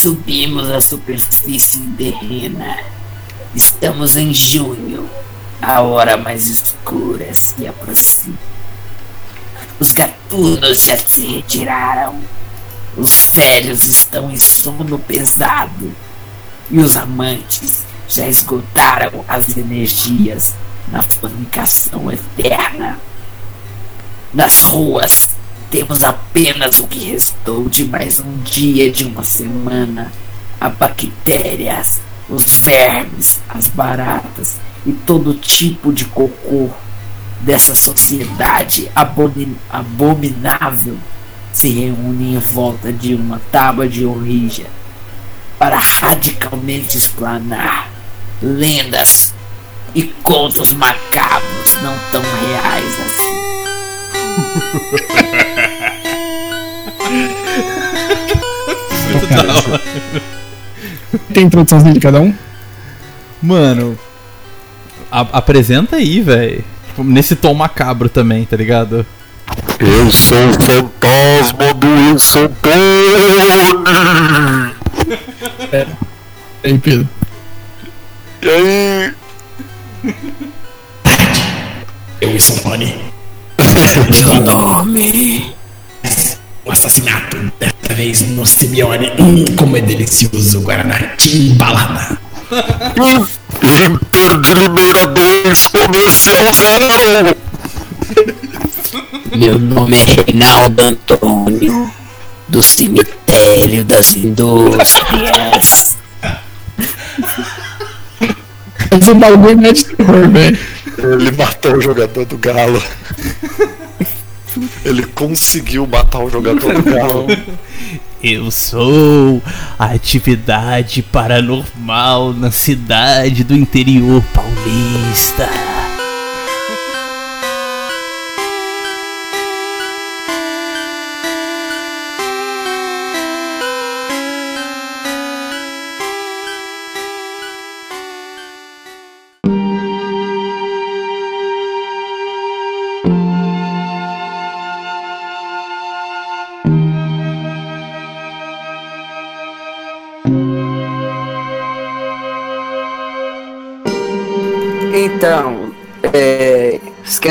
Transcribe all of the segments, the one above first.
Subimos a superfície terrena. Estamos em junho. A hora mais escura se aproxima. Os gatunos já se retiraram. Os velhos estão em sono pesado. E os amantes já esgotaram as energias na fornicação eterna. Nas ruas temos apenas o que restou de mais um dia de uma semana. Há bactérias, os vermes, as baratas e todo tipo de cocô dessa sociedade abomin abominável se reúnem em volta de uma tábua de origem para radicalmente explanar lendas e contos macabros não tão reais assim. Muito da hora. Tem introduçãozinha de cada um? Mano, a- apresenta aí, velho. Nesse tom macabro também, tá ligado? Eu sou o fantasma do Wilson Tony! E aí, Pedro? E aí? Eu e Santoni. Meu nome. Um assassinato. Desta vez no Simeone. Hum, como é delicioso o Guaraná. Timbalada. Inter de Limeira 2, comercial zero! Meu nome é Reinaldo Antônio, do cemitério das indústrias. Esse bagulho não é de terror, velho. Ele matou o jogador do Galo. Ele conseguiu matar o jogador do Galo. Eu sou a atividade paranormal na cidade do interior paulista.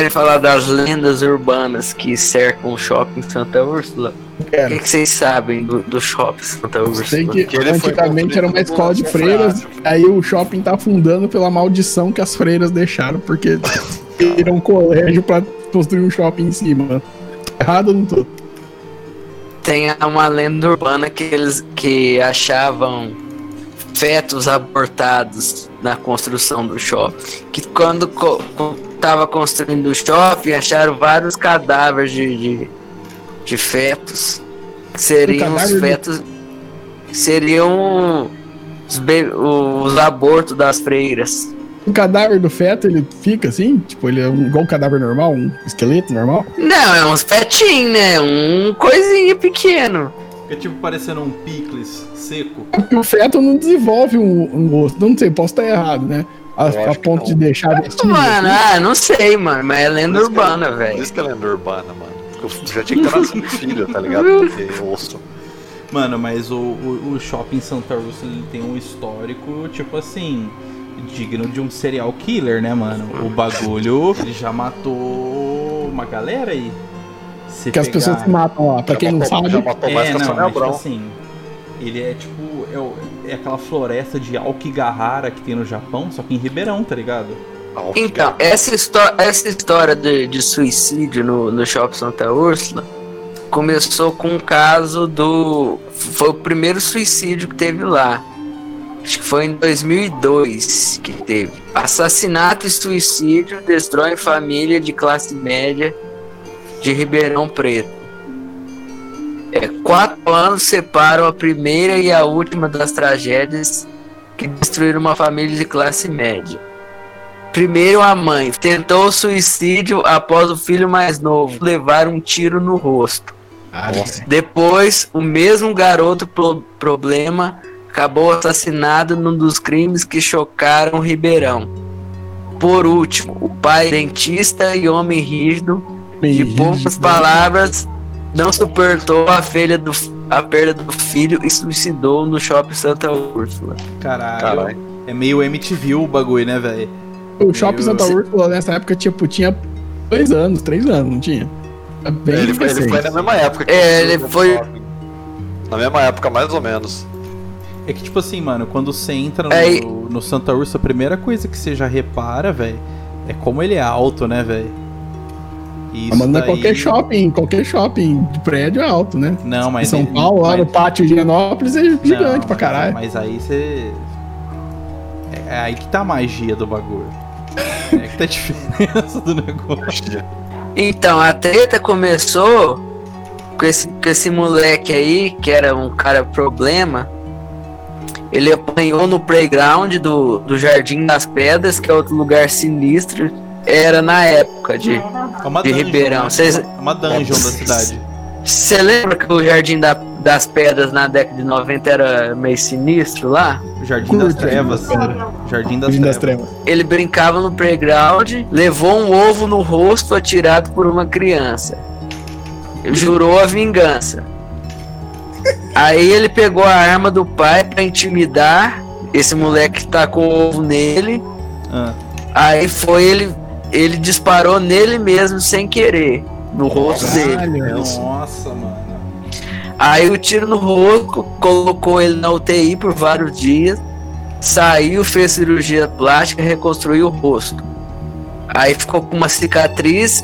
Falar das lendas urbanas que cercam o shopping Santa Úrsula? O Quero. que, que vocês sabem do, do shopping Santa Úrsula? Sei que foi antigamente era uma escola de freiras, aí o shopping tá afundando pela maldição que as freiras deixaram, porque viram um colégio pra construir um shopping em cima. Errado ou não tô? Tem uma lenda urbana que eles que achavam fetos abortados na construção do shopping. Que quando co co- tava construindo o shopping, acharam vários cadáveres de, de, de fetos. Que seriam os fetos. Seriam os, be- os abortos das freiras. O cadáver do feto, ele fica assim? Tipo, ele é um, igual um cadáver normal, um esqueleto normal? Não, é uns fetinhos, né? Um coisinha pequeno. Fica tipo parecendo um picles seco. É porque o feto não desenvolve um, um osso. Não sei, posso estar errado, né? A, a ponto de deixar vestígio. Mano, ah, não sei, mano, mas é lenda que- urbana, Por velho. isso que é lenda urbana, mano. Porque eu já tinha que ter nascido filho, tá ligado? Porque osso. Mano, mas o, o, o shopping Santa Úrsula ele tem um histórico, tipo assim, digno de um serial killer, né, mano? O bagulho ele já matou uma galera aí. Se Que as pegar- pessoas se matam lá. Pra Já quem não matou- sabe, Já matou mais É, que a não, mas tipo assim, ele é tipo, é, o- é aquela floresta de Aokigahara que tem no Japão, só que em Ribeirão, tá ligado? Então, essa, histó essa história de, de suicídio no, no Shopping Santa Úrsula começou com um caso do. Foi o primeiro suicídio que teve lá. Acho que foi em 2002 que teve. Assassinato e suicídio destroem família de classe média de Ribeirão Preto. Anos separam a primeira e a última das tragédias que destruíram uma família de classe média. Primeiro, a mãe tentou suicídio após o filho mais novo levar um tiro no rosto. Depois, o mesmo garoto pro- problema acabou assassinado num dos crimes que chocaram Ribeirão. Por último, o pai dentista e homem rígido, de poucas palavras, não suportou a filha do, a perda do filho e suicidou no shopping Santa Úrsula. Caralho. Caralho. É meio MTV o bagulho, né, velho? O Shopping Eu- Santa Úrsula nessa época, tipo, tinha dois anos, três anos, não tinha? É bem Ele, foi- ele foi na mesma época que É, ele foi- Shopping. Na mesma época, mais ou menos. É que, tipo assim, mano, quando você entra no, É, no Santa Ursa, a primeira coisa que você já repara, velho, é como ele é alto, né, velho? Ah, Mas não é qualquer shopping, qualquer shopping de prédio é alto, né? Não, Em mas. São ele- Paulo, lá mas- no pátio de Higienópolis, é gigante Não, pra caralho. Mas aí você. É é aí que tá a magia do bagulho. É que tá a diferença do negócio. Então, a treta começou com esse, com esse moleque aí, que era um cara problema. Ele apanhou no playground do, do Jardim das Pedras, que é outro lugar sinistro. Era na época de. É uma De dungeon, Ribeirão. né? Vocês- É uma dungeon da cidade. Você lembra que o Jardim da- das Pedras na década de 90 era meio sinistro lá? Jardim das Trevas. Jardim das Jardim das Trevas. Trevas. Ele brincava no playground, levou um ovo no rosto atirado por uma criança. Jurou a vingança. Aí ele pegou a arma do pai pra intimidar esse moleque que tacou o ovo nele. Ah, Aí foi ele, ele disparou nele mesmo sem querer, no rosto dele. Caralho. nossa, mano. Aí o tiro no rosto colocou ele na UTI por vários dias. Saiu, fez cirurgia plástica, reconstruiu o rosto. Aí ficou com uma cicatriz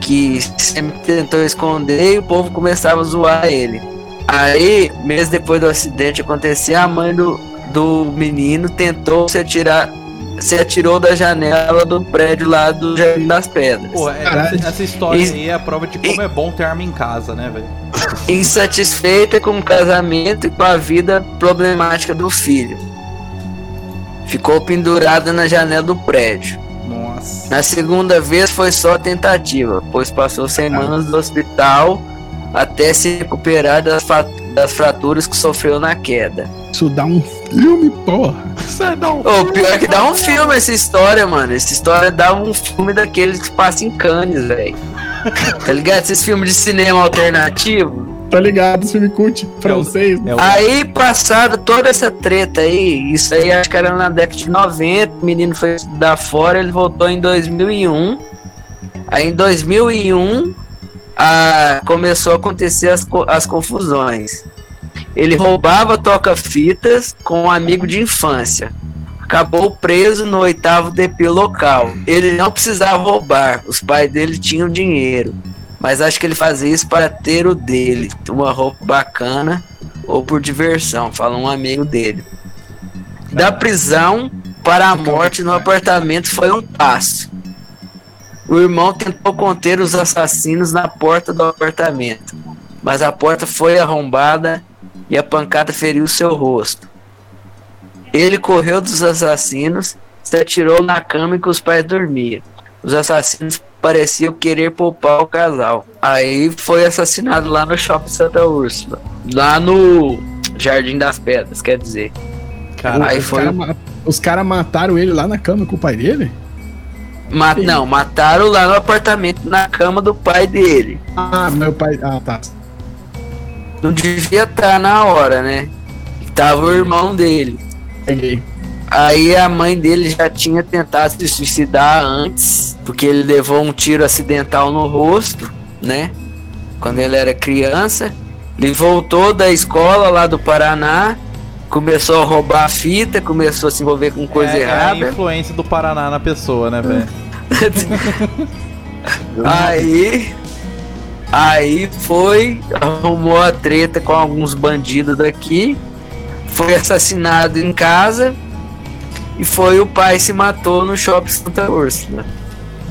que sempre tentou esconder e o povo começava a zoar ele. Aí, mês depois do acidente acontecer, a mãe do, do menino tentou se atirar, se atirou da janela do prédio lá do Jardim das Pedras. Pô, é- essa, essa história Isso- aí é a prova de como é bom ter arma em casa, né, velho? insatisfeita com o casamento e com a vida problemática do filho. Ficou pendurada na janela do prédio. Nossa. Na segunda vez foi só tentativa, pois passou semanas no hospital até se recuperar das, fa- das fraturas que sofreu na queda. Isso dá um filme, porra. Você não. O pior é que dá um filme essa história, mano. Essa história dá um filme daqueles que passa em Cannes, velho. Tá ligado? Esses filmes de cinema alternativo. Tá ligado? Esse filme cult francês. É o, Aí, passada toda essa treta aí, isso aí acho que era na década de 90, o menino foi estudar fora, ele voltou em 2001. Aí em 2001 a, começou a acontecer as, as confusões. Ele roubava toca-fitas com um amigo de infância. Acabou preso no oitavo DP local. Ele não precisava roubar, os pais dele tinham dinheiro. Mas acho que ele fazia isso para ter o dele, uma roupa bacana ou por diversão, fala um amigo dele. Da prisão para a morte no apartamento foi um passo. O irmão tentou conter os assassinos na porta do apartamento, mas a porta foi arrombada e a pancada feriu seu rosto. Ele correu dos assassinos, se atirou na cama em que os pais dormiam. Os assassinos pareciam querer poupar o casal. Aí foi assassinado lá no Shopping Santa Úrsula. Lá no Jardim das Pedras, quer dizer. cara, Aí os foi- caras caras mataram ele lá na cama com o pai dele? Ma Sim. não, mataram lá no apartamento, na cama do pai dele. Ah, meu pai. Ah, tá. Não devia estar na hora, né? Tava o irmão dele. Peguei. Aí a mãe dele já tinha tentado se suicidar antes, porque ele levou um tiro acidental no rosto, né? Quando ele era criança. Ele voltou da escola lá do Paraná, começou a roubar fita, começou a se envolver com coisa é, é a errada. influência do Paraná na pessoa, né, velho? Aí. Aí foi, arrumou a treta com alguns bandidos daqui, foi assassinado em casa e foi o pai se matou no shopping Santa Úrsula.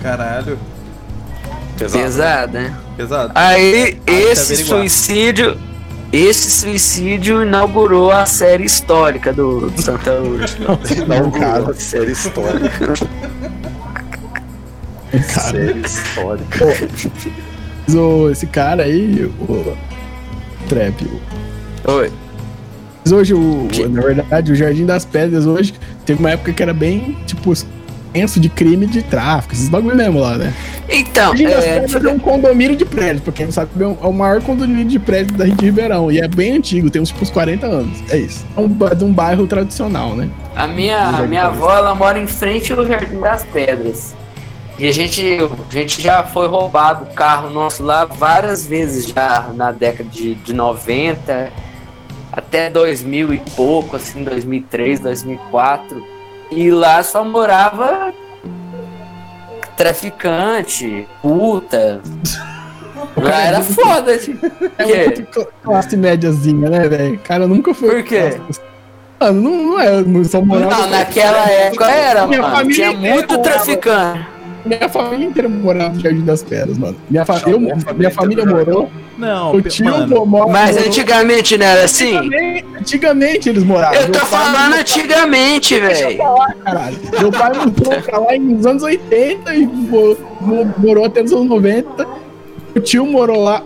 Caralho. Pesado. Pesado, né? Pesado. Aí Ah, esse suicídio, esse suicídio inaugurou a série histórica do, do Santa Úrsula. Não, cara, série histórica. Cara, Série histórica. o- esse cara aí, o. Trap. o- Oi. Mas hoje, o, Que- na verdade, o Jardim das Pedras hoje teve uma época que era bem, tipo, senso de crime de tráfico, esses bagulho mesmo lá, né? Então, é, é um condomínio de prédios, pra quem não sabe, é é o maior condomínio de prédios da Rede Ribeirão. E é bem antigo, tem uns tipo, uns 40 anos. É isso. É um, de um bairro tradicional, né? a minha, a minha avó, ela mora em frente ao Jardim das Pedras. E a gente, a gente já foi roubado o carro nosso lá várias vezes já na década de, de 90, até 2000 e pouco, assim, 2003, 2004. E lá só morava traficante, puta. Lá era foda. É Que? muito cl- classe médiazinha, né, velho? O cara nunca foi. Por quê? Mano, não, não é. Só morava Não, naquela época era, mano. Tinha muito traficante. Minha família inteira morava no Jardim das Pedras, mano. Minha, fa- eu, minha família morou. Não, O tio mano, mora. Mas morou- antigamente não era assim? Antigamente, antigamente eles moravam. Eu tô pai falando mudou antigamente, velho. Meu pai mudou pra lá nos anos 80 e mo- mo- morou até nos anos 90. O tio morou lá.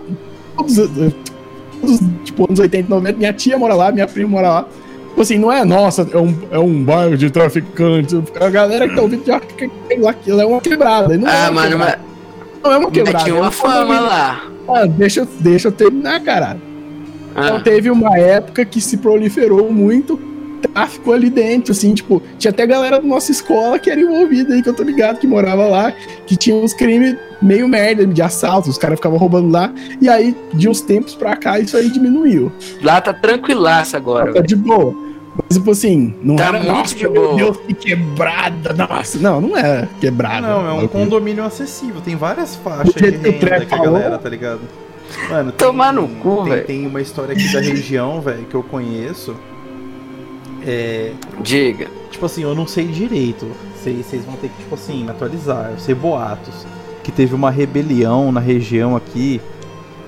Todos, todos, tipo, anos 80 e 90. Minha tia mora lá, minha prima mora lá. Tipo assim, não é, nossa, é um, é um bairro de traficantes. A galera que tá ouvindo já que aquilo é uma quebrada. Não é Ah, uma mano, quebrada. mas, Não é uma mas quebrada. tinha é um uma fama lá. Ah, deixa, eu- deixa eu terminar, caralho. Então Ah, teve uma época que se proliferou muito tráfico ali dentro, assim, tipo, tinha até galera da nossa escola que era envolvida aí, que eu tô ligado, que morava lá, que tinha uns crimes meio merda de assalto, os caras ficavam roubando lá, e aí, de uns tempos pra cá, isso aí diminuiu. lá tá tranquilaço agora, Tá velho. de boa. Mas, tipo assim, não Tá era, nossa, de meu boa. Deus, que quebrada, nossa. Não, não é quebrada. Não, é um condomínio acessível. Tem várias faixas de renda que a galera, tá ligado? Mano, tem, Tomar no cu, tem, velho. tem uma história aqui da região, velho, que eu conheço. É. Diga. Tipo assim, eu não sei direito. Vocês vocês vão ter que, tipo assim, me atualizar. Eu sei boatos. Que teve uma rebelião na região aqui.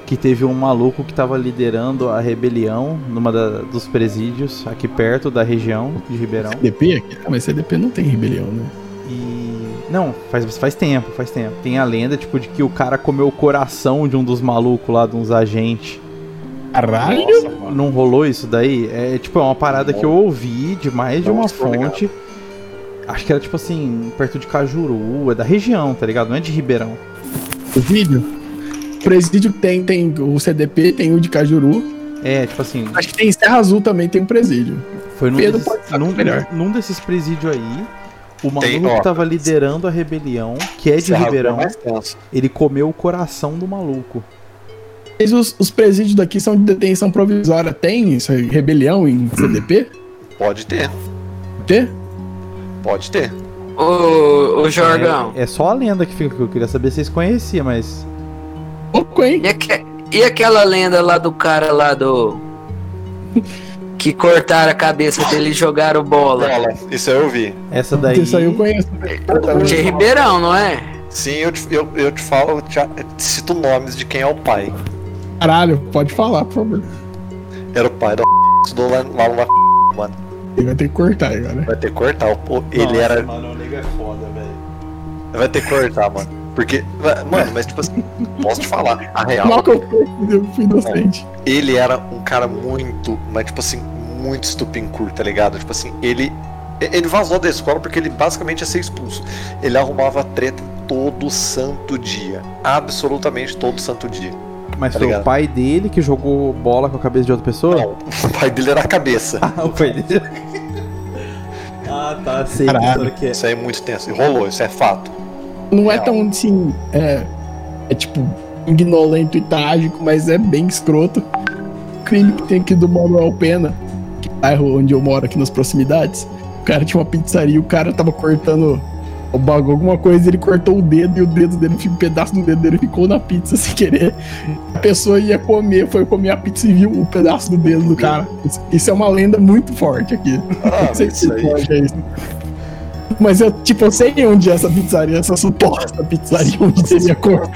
Que teve um maluco que tava liderando a rebelião numa da- dos presídios aqui perto da região de Ribeirão. CDP aqui? Ah, mas CDP não tem rebelião, né? E. Não, faz, faz tempo, faz tempo. Tem a lenda, tipo, de que o cara comeu o coração de um dos malucos lá, de uns agentes. Caralho! Nossa. Não rolou isso daí? É tipo, é uma parada que eu ouvi de mais de uma fonte. Acho que era tipo assim, perto de Cajuru, é da região, tá ligado? Não é de Ribeirão. O vídeo? O presídio tem, tem o CDP, tem o de Cajuru. É, tipo assim, Acho que tem em Serra Azul também, tem um presídio. foi num, Pedro desses, num, melhor. num desses presídios aí. O maluco Tem, ó. que tava liderando a rebelião, que é de Serra Azul Ribeirão, ele comeu o coração do maluco. Mas os, os presídios daqui são de detenção provisória. Tem isso aí, rebelião em CDP? Pode ter, Tem? pode ter. Ô, ô Jorgão. É, é só a lenda que fica que eu queria saber se vocês conheciam, mas. Pouco, hein? E, aque- e aquela lenda lá do cara lá do. Que cortaram a cabeça dele e jogaram bola? Bola, isso aí eu vi. Essa daí. Isso aí eu conheço. De Ribeirão, não é? Sim, eu te, eu, eu te falo, eu te, eu te cito nomes de quem é o pai. Caralho, pode falar, por favor. Era o pai da estudou lá, lá numa mano. Ele vai ter que cortar agora. Vai ter que cortar. Ele Nossa, era. Mano, o nego é foda, velho. Vai ter que cortar, mano. Porque. Mano, mas tipo assim, posso te falar, a real. Inocente. ele era um cara muito, mas tipo assim, muito estupincur, tá ligado? Tipo assim, ele ele vazou da escola porque ele basicamente ia ser expulso. Ele arrumava treta todo santo dia, absolutamente todo santo dia. Mas Tá foi ligado? o pai dele que jogou bola com a cabeça de outra pessoa? Não, o pai dele era a cabeça. Ah, o pai dele. ah, tá, sei Caralho. que é. Isso aí é muito tenso. E rolou, isso é fato. Não é Real. tão assim. É, é tipo, ignorante e trágico, mas é bem escroto. O crime que tem aqui do Manuel Pena, que é o bairro onde eu moro aqui nas proximidades. O cara tinha uma pizzaria, o cara tava cortando o bagulho, alguma coisa, ele cortou o dedo e o dedo dele, um pedaço do dedo dele ficou na pizza sem querer. A pessoa ia comer, foi comer a pizza e viu o pedaço do dedo do cara. Isso, isso é uma lenda muito forte aqui. Ah, Não sei isso se aí. pode, é isso. Mas eu, tipo, eu sei onde é essa pizzaria, essa suposta pizzaria, onde teria cor,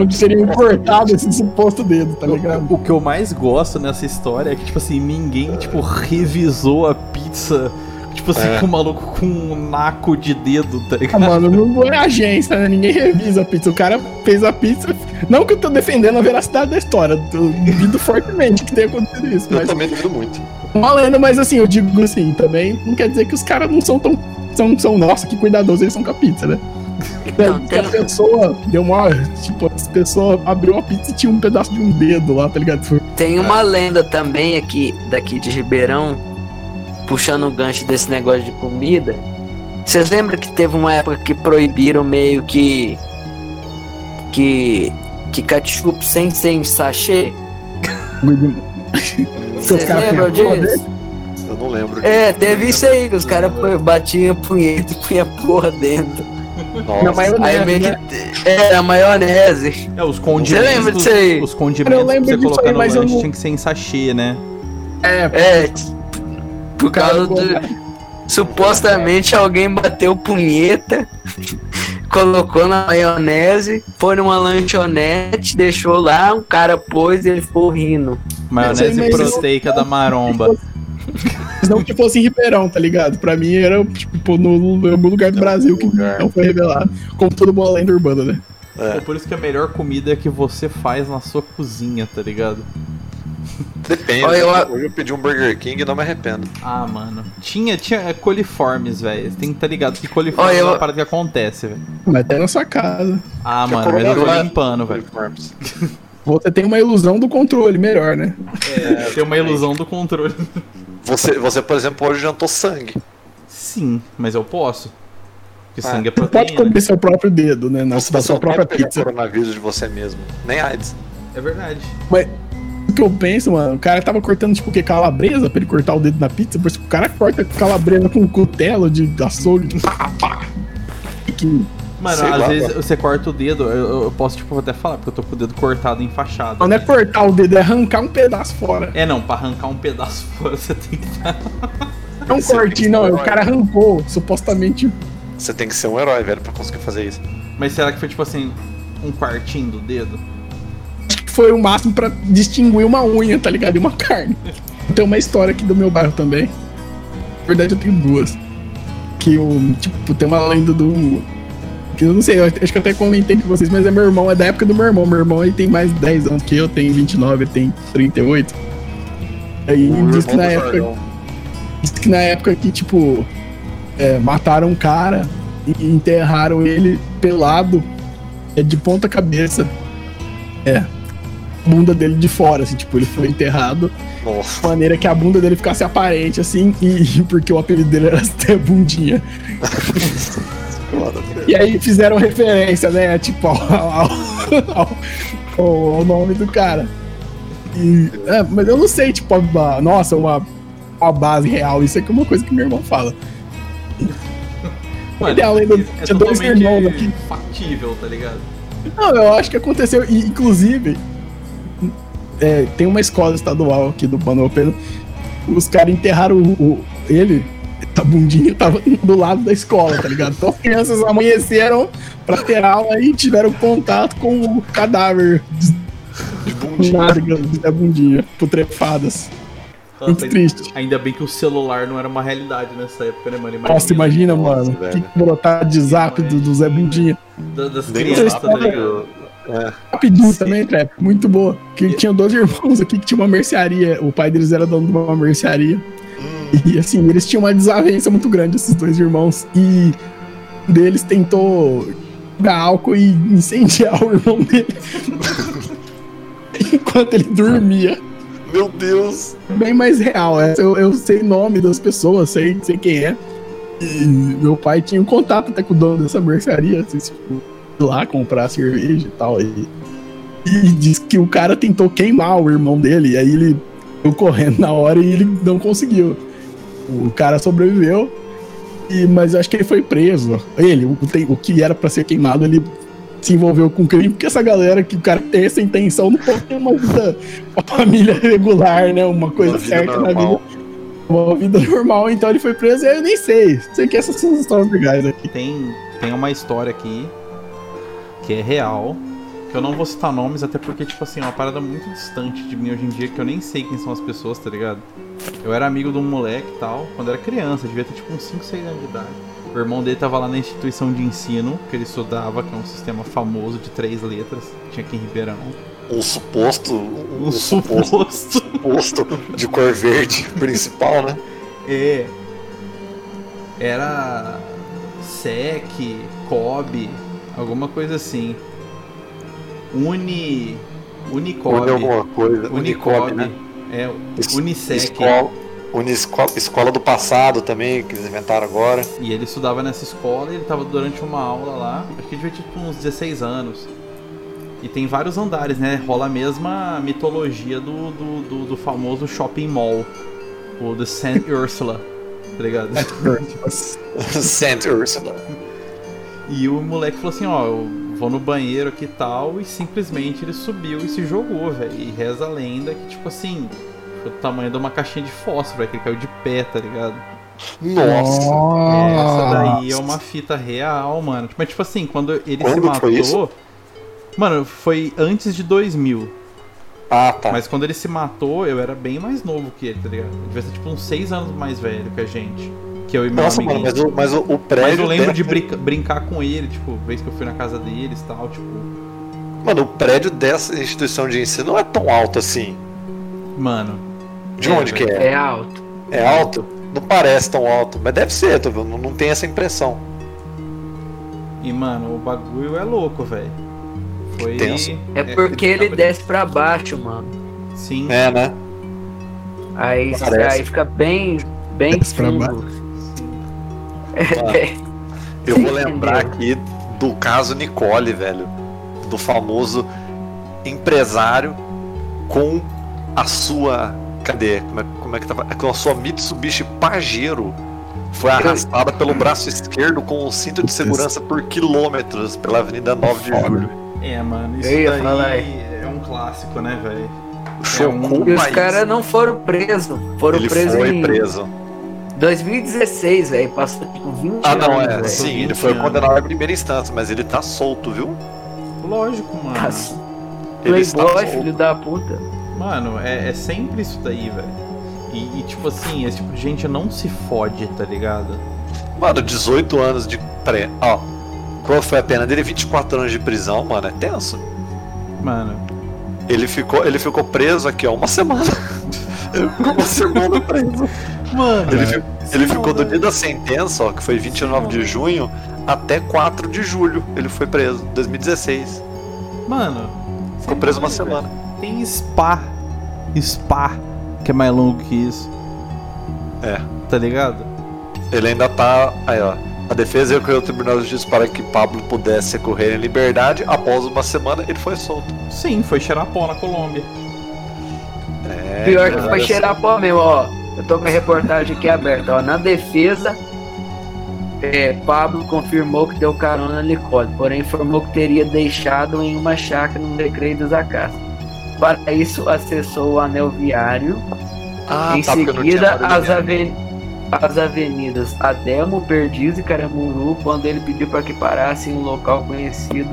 onde teriam cortado esse suposto dedo, tá ligado? O que eu mais gosto nessa história é que, tipo assim, ninguém, tipo, revisou a pizza, tipo assim, É. com o maluco com um naco de dedo, tá Ah, ligado? mano, não é agência, né? Ninguém revisa a pizza. O cara fez a pizza. Não que eu tô defendendo a veracidade da história, eu duvido fortemente que tenha acontecido isso, Eu mas também duvido muito. uma lenda, mas assim, eu digo assim, também não quer dizer que os caras não são tão. São, são, nossa, que cuidadosos eles são com a pizza, né? Então, que a tem, pessoa deu uma. Tipo, as pessoas abriu a pizza e tinha um pedaço de um dedo lá, tá ligado? Tem uma lenda também aqui, daqui de Ribeirão, puxando o gancho desse negócio de comida. Vocês lembram que teve uma época que proibiram meio que. que. que ketchup sem ser em sachê? Vocês lembram disso? Eu não lembro. É, teve isso aí, que os caras batiam punheta e punha porra dentro. Nossa. Na maionese, Aí meio né? que. É, a maionese. É, os condimentos. lembra disso aí? Os condimentos Eu lembro você disso colocar aí, no lanche não- tinha que ser em sachê, né? É, É, por causa do. Supostamente alguém bateu punheta, colocou na maionese, foi numa lanchonete, deixou lá, um cara pôs e ele ficou rindo. Maionese proteica da maromba. Não que fosse em Ribeirão, tá ligado? Pra mim era, tipo, no, no algum lugar do Brasil que lugar. não foi revelado. Como toda boa lenda urbana, né? Pô, por isso que a melhor comida é que você faz na sua cozinha, tá ligado? Depende. Olha, eu- Hoje eu pedi um Burger King e não me arrependo. Ah, mano. Tinha, tinha é, coliformes, velho. Você tem que estar ligado que coliformes Olha, é uma eu- parada que acontece, velho. Mas até na sua casa. Ah, Que é mano, mas eu tô limpando, velho. Uniformes. Você tem uma ilusão do controle, melhor, né? É, tem uma ilusão do controle. Você, você, por exemplo, hoje jantou sangue. Sim, mas eu posso. Porque Ah, sangue é Você pode proteína. comer seu próprio dedo, né? Na, Você da sua própria pizza. coronavírus de você mesmo. Nem AIDS. É verdade. Mas o que eu penso, mano, o cara tava cortando, tipo, o quê? Calabresa pra ele cortar o dedo na pizza. Por isso que o cara corta calabresa com um cutelo de açougue. pá, pá. Que- Mano, Sei às lá, vezes mano. você corta o dedo, eu, eu posso, tipo, até falar, porque eu tô com o dedo cortado em fachada. Não é cortar o dedo, é arrancar um pedaço fora. É, não, pra arrancar um pedaço fora você tem que Não um Você tem corte, não. um O cara arrancou, supostamente. Você tem que ser um herói, velho, pra conseguir fazer isso. Mas será que foi, tipo assim, um quartinho do dedo? Foi o máximo pra distinguir uma unha, tá ligado? E uma carne. Tem uma história aqui do meu bairro também. Na verdade, eu tenho duas. Que o. Tipo, tem uma lenda do. Que eu não sei, eu acho que eu até comentei com vocês, mas é meu irmão, é da época do meu irmão. Meu irmão ele tem mais de 10 anos que eu, tenho 29, ele tem 38. Aí O diz que na do época. Diz que na época que, tipo, é, mataram um cara e enterraram ele pelado, é, de ponta cabeça. É. Bunda dele de fora, assim, tipo, ele foi enterrado Nossa. de maneira que a bunda dele ficasse aparente, assim, e porque o apelido dele era ter bundinha. E aí fizeram referência, né? Tipo, ao, ao, ao- ao- nome do cara. E, é, mas eu não sei, tipo, a- nossa, uma, uma base real. Isso aqui é uma coisa que meu irmão fala. Mano, Ideal, lembra? é Tinha dois totalmente irmãos aqui. factível, tá ligado? Não, eu acho que aconteceu. E, inclusive, é, tem uma escola estadual aqui do Pena. Os caras enterraram o, o- ele, a bundinha tava do lado da escola, tá ligado? Então as crianças amanheceram pra ter aula e tiveram contato com o cadáver De bundinha. de da bundinha, putrefadas. Muito Nossa, triste. Ainda bem que o celular não era uma realidade nessa época, né, mano? Nossa, imagina, Nossa, mano. velho. Que brotar de zap do, do Zé Bundinha. Da- das crianças, tá ligado? É. Rapidinho Sim. também, Trap. Muito boa. Que tinha dois irmãos aqui que tinha uma mercearia. O pai deles era dono de uma mercearia. E assim, eles tinham uma desavença muito grande, esses dois irmãos. E um deles tentou pegar álcool e incendiar o irmão dele. Enquanto ele dormia. Meu Deus. Bem mais real. é. Eu, eu sei o nome das pessoas, sei, sei quem é. E meu pai tinha um contato até com o dono dessa mercearia. Assim, tipo, lá comprar cerveja e tal. E, e diz que o cara tentou queimar o irmão dele. E aí ele foi correndo na hora e ele não conseguiu. O cara sobreviveu. E, mas eu acho que ele foi preso. Ele, o, tem- o que era pra ser queimado, ele se envolveu com crime, porque essa galera que o cara tem essa intenção não pode ter uma vida, uma família regular, né? Uma coisa Uma certa na vida normal. uma vida normal, então ele foi preso e eu nem sei. Sei que essas são as histórias legais aqui. Tem, tem uma história aqui que é real. Que eu não vou citar nomes, até porque, tipo assim, é uma parada muito distante de mim hoje em dia, que eu nem sei quem são as pessoas, tá ligado? Eu era amigo de um moleque e tal, quando era criança, devia ter tipo uns 5, 6 anos de idade. O irmão dele tava lá na instituição de ensino, que ele estudava, que é um sistema famoso de três letras, tinha aqui em Ribeirão. Um suposto. Um, Um suposto, suposto. de cor verde principal, né? É. Era SEC, Unicob, alguma coisa assim. Uni. Unicob. Uni alguma coisa. Unicob, né? É, Unisec. Escola, Uniscola, escola do passado também, que eles inventaram agora. E ele estudava nessa escola e ele tava durante uma aula lá, acho que ele ter tipo uns 16 anos. E tem vários andares, né? Rola a mesma mitologia do, do, do, do famoso shopping mall. O The St. Ursula, tá ligado? Saint Ursula. E o moleque falou assim, ó, eu vou no banheiro aqui e tal, e simplesmente ele subiu e se jogou, velho. E reza a lenda que, tipo assim, foi o tamanho de uma caixinha de fósforo, velho, que ele caiu de pé, tá ligado? Nossa. Essa daí é uma fita real, mano. Mas tipo assim, quando ele Quando se matou. Mano, foi antes de 2000. Ah, tá. Mas quando ele se matou, eu era bem mais novo que ele, tá ligado? Eu devia ser tipo uns 6 anos mais velho que a gente. Que eu e meu Nossa, mano, mas o, mas o, o prédio. Mas eu lembro de brinca- brincar com ele, tipo, vez que eu fui na casa deles e tal, tipo. Mano, o prédio dessa instituição de ensino não é tão alto assim. Mano. De É, onde que é? É alto. É alto? Não parece tão alto, mas deve ser, tô vendo? Não, tem essa impressão. E, mano, o bagulho é louco, velho. Foi. Tenso. É porque ele desce pra baixo, mano. Sim. É, né? Aí, aí fica bem, bem Desce fundo. Eu vou lembrar aqui do caso Nicole, velho. Do famoso empresário com a sua. Cadê? Como é, como é que tava? Com a sua Mitsubishi Pajero. Foi arrastada pelo braço esquerdo com um cinto de segurança por quilômetros pela Avenida 9 de Julho. É, mano, isso Eu ia daí falar é um clássico, né, velho? Chocou um- o E os caras não foram presos. Foram Ele presos foi em preso. 2016, velho. Passou tipo 20 Ah, anos. não, é. velho. Sim, ele 20 foi anos. condenado em primeira instância, mas ele tá solto, viu? Lógico, mano. Ele está Playboy, solto. filho da puta. Mano, é, é sempre isso daí, velho. E, e, tipo assim, esse tipo de gente não se fode, tá ligado? Mano, 18 anos de pré. Ó, qual foi a pena dele? 24 anos de prisão, mano. É tenso. Mano, Ele ficou, ele ficou preso aqui, ó, uma semana. Uma semana preso. Mano, Ele, ele ficou do dia da sentença, ó, que foi 29 de junho, até 4 de julho. Ele foi preso, 2016. mano. Ficou preso uma semana. Tem Spa. Spa, que é mais longo que isso. É. Tá ligado? Ele ainda tá. Aí, ó. A defesa recorreu ao Tribunal de Justiça para que Pablo pudesse recorrer em liberdade. Após uma semana, ele foi solto. Sim, foi cheirar pó na Colômbia. É, Pior que foi cheirar pó mesmo, ó. Eu tô com a reportagem aqui aberta, ó. Na defesa, é, Pablo confirmou que deu carona na Nicole, porém informou que teria deixado em uma chácara no recreio dos Acácios. Para isso, acessou o anel viário. Ah, em tá, eu não seguida, as, aven- as avenidas Adelmo, Perdiz e Caramuru, quando ele pediu para que parasse em um local conhecido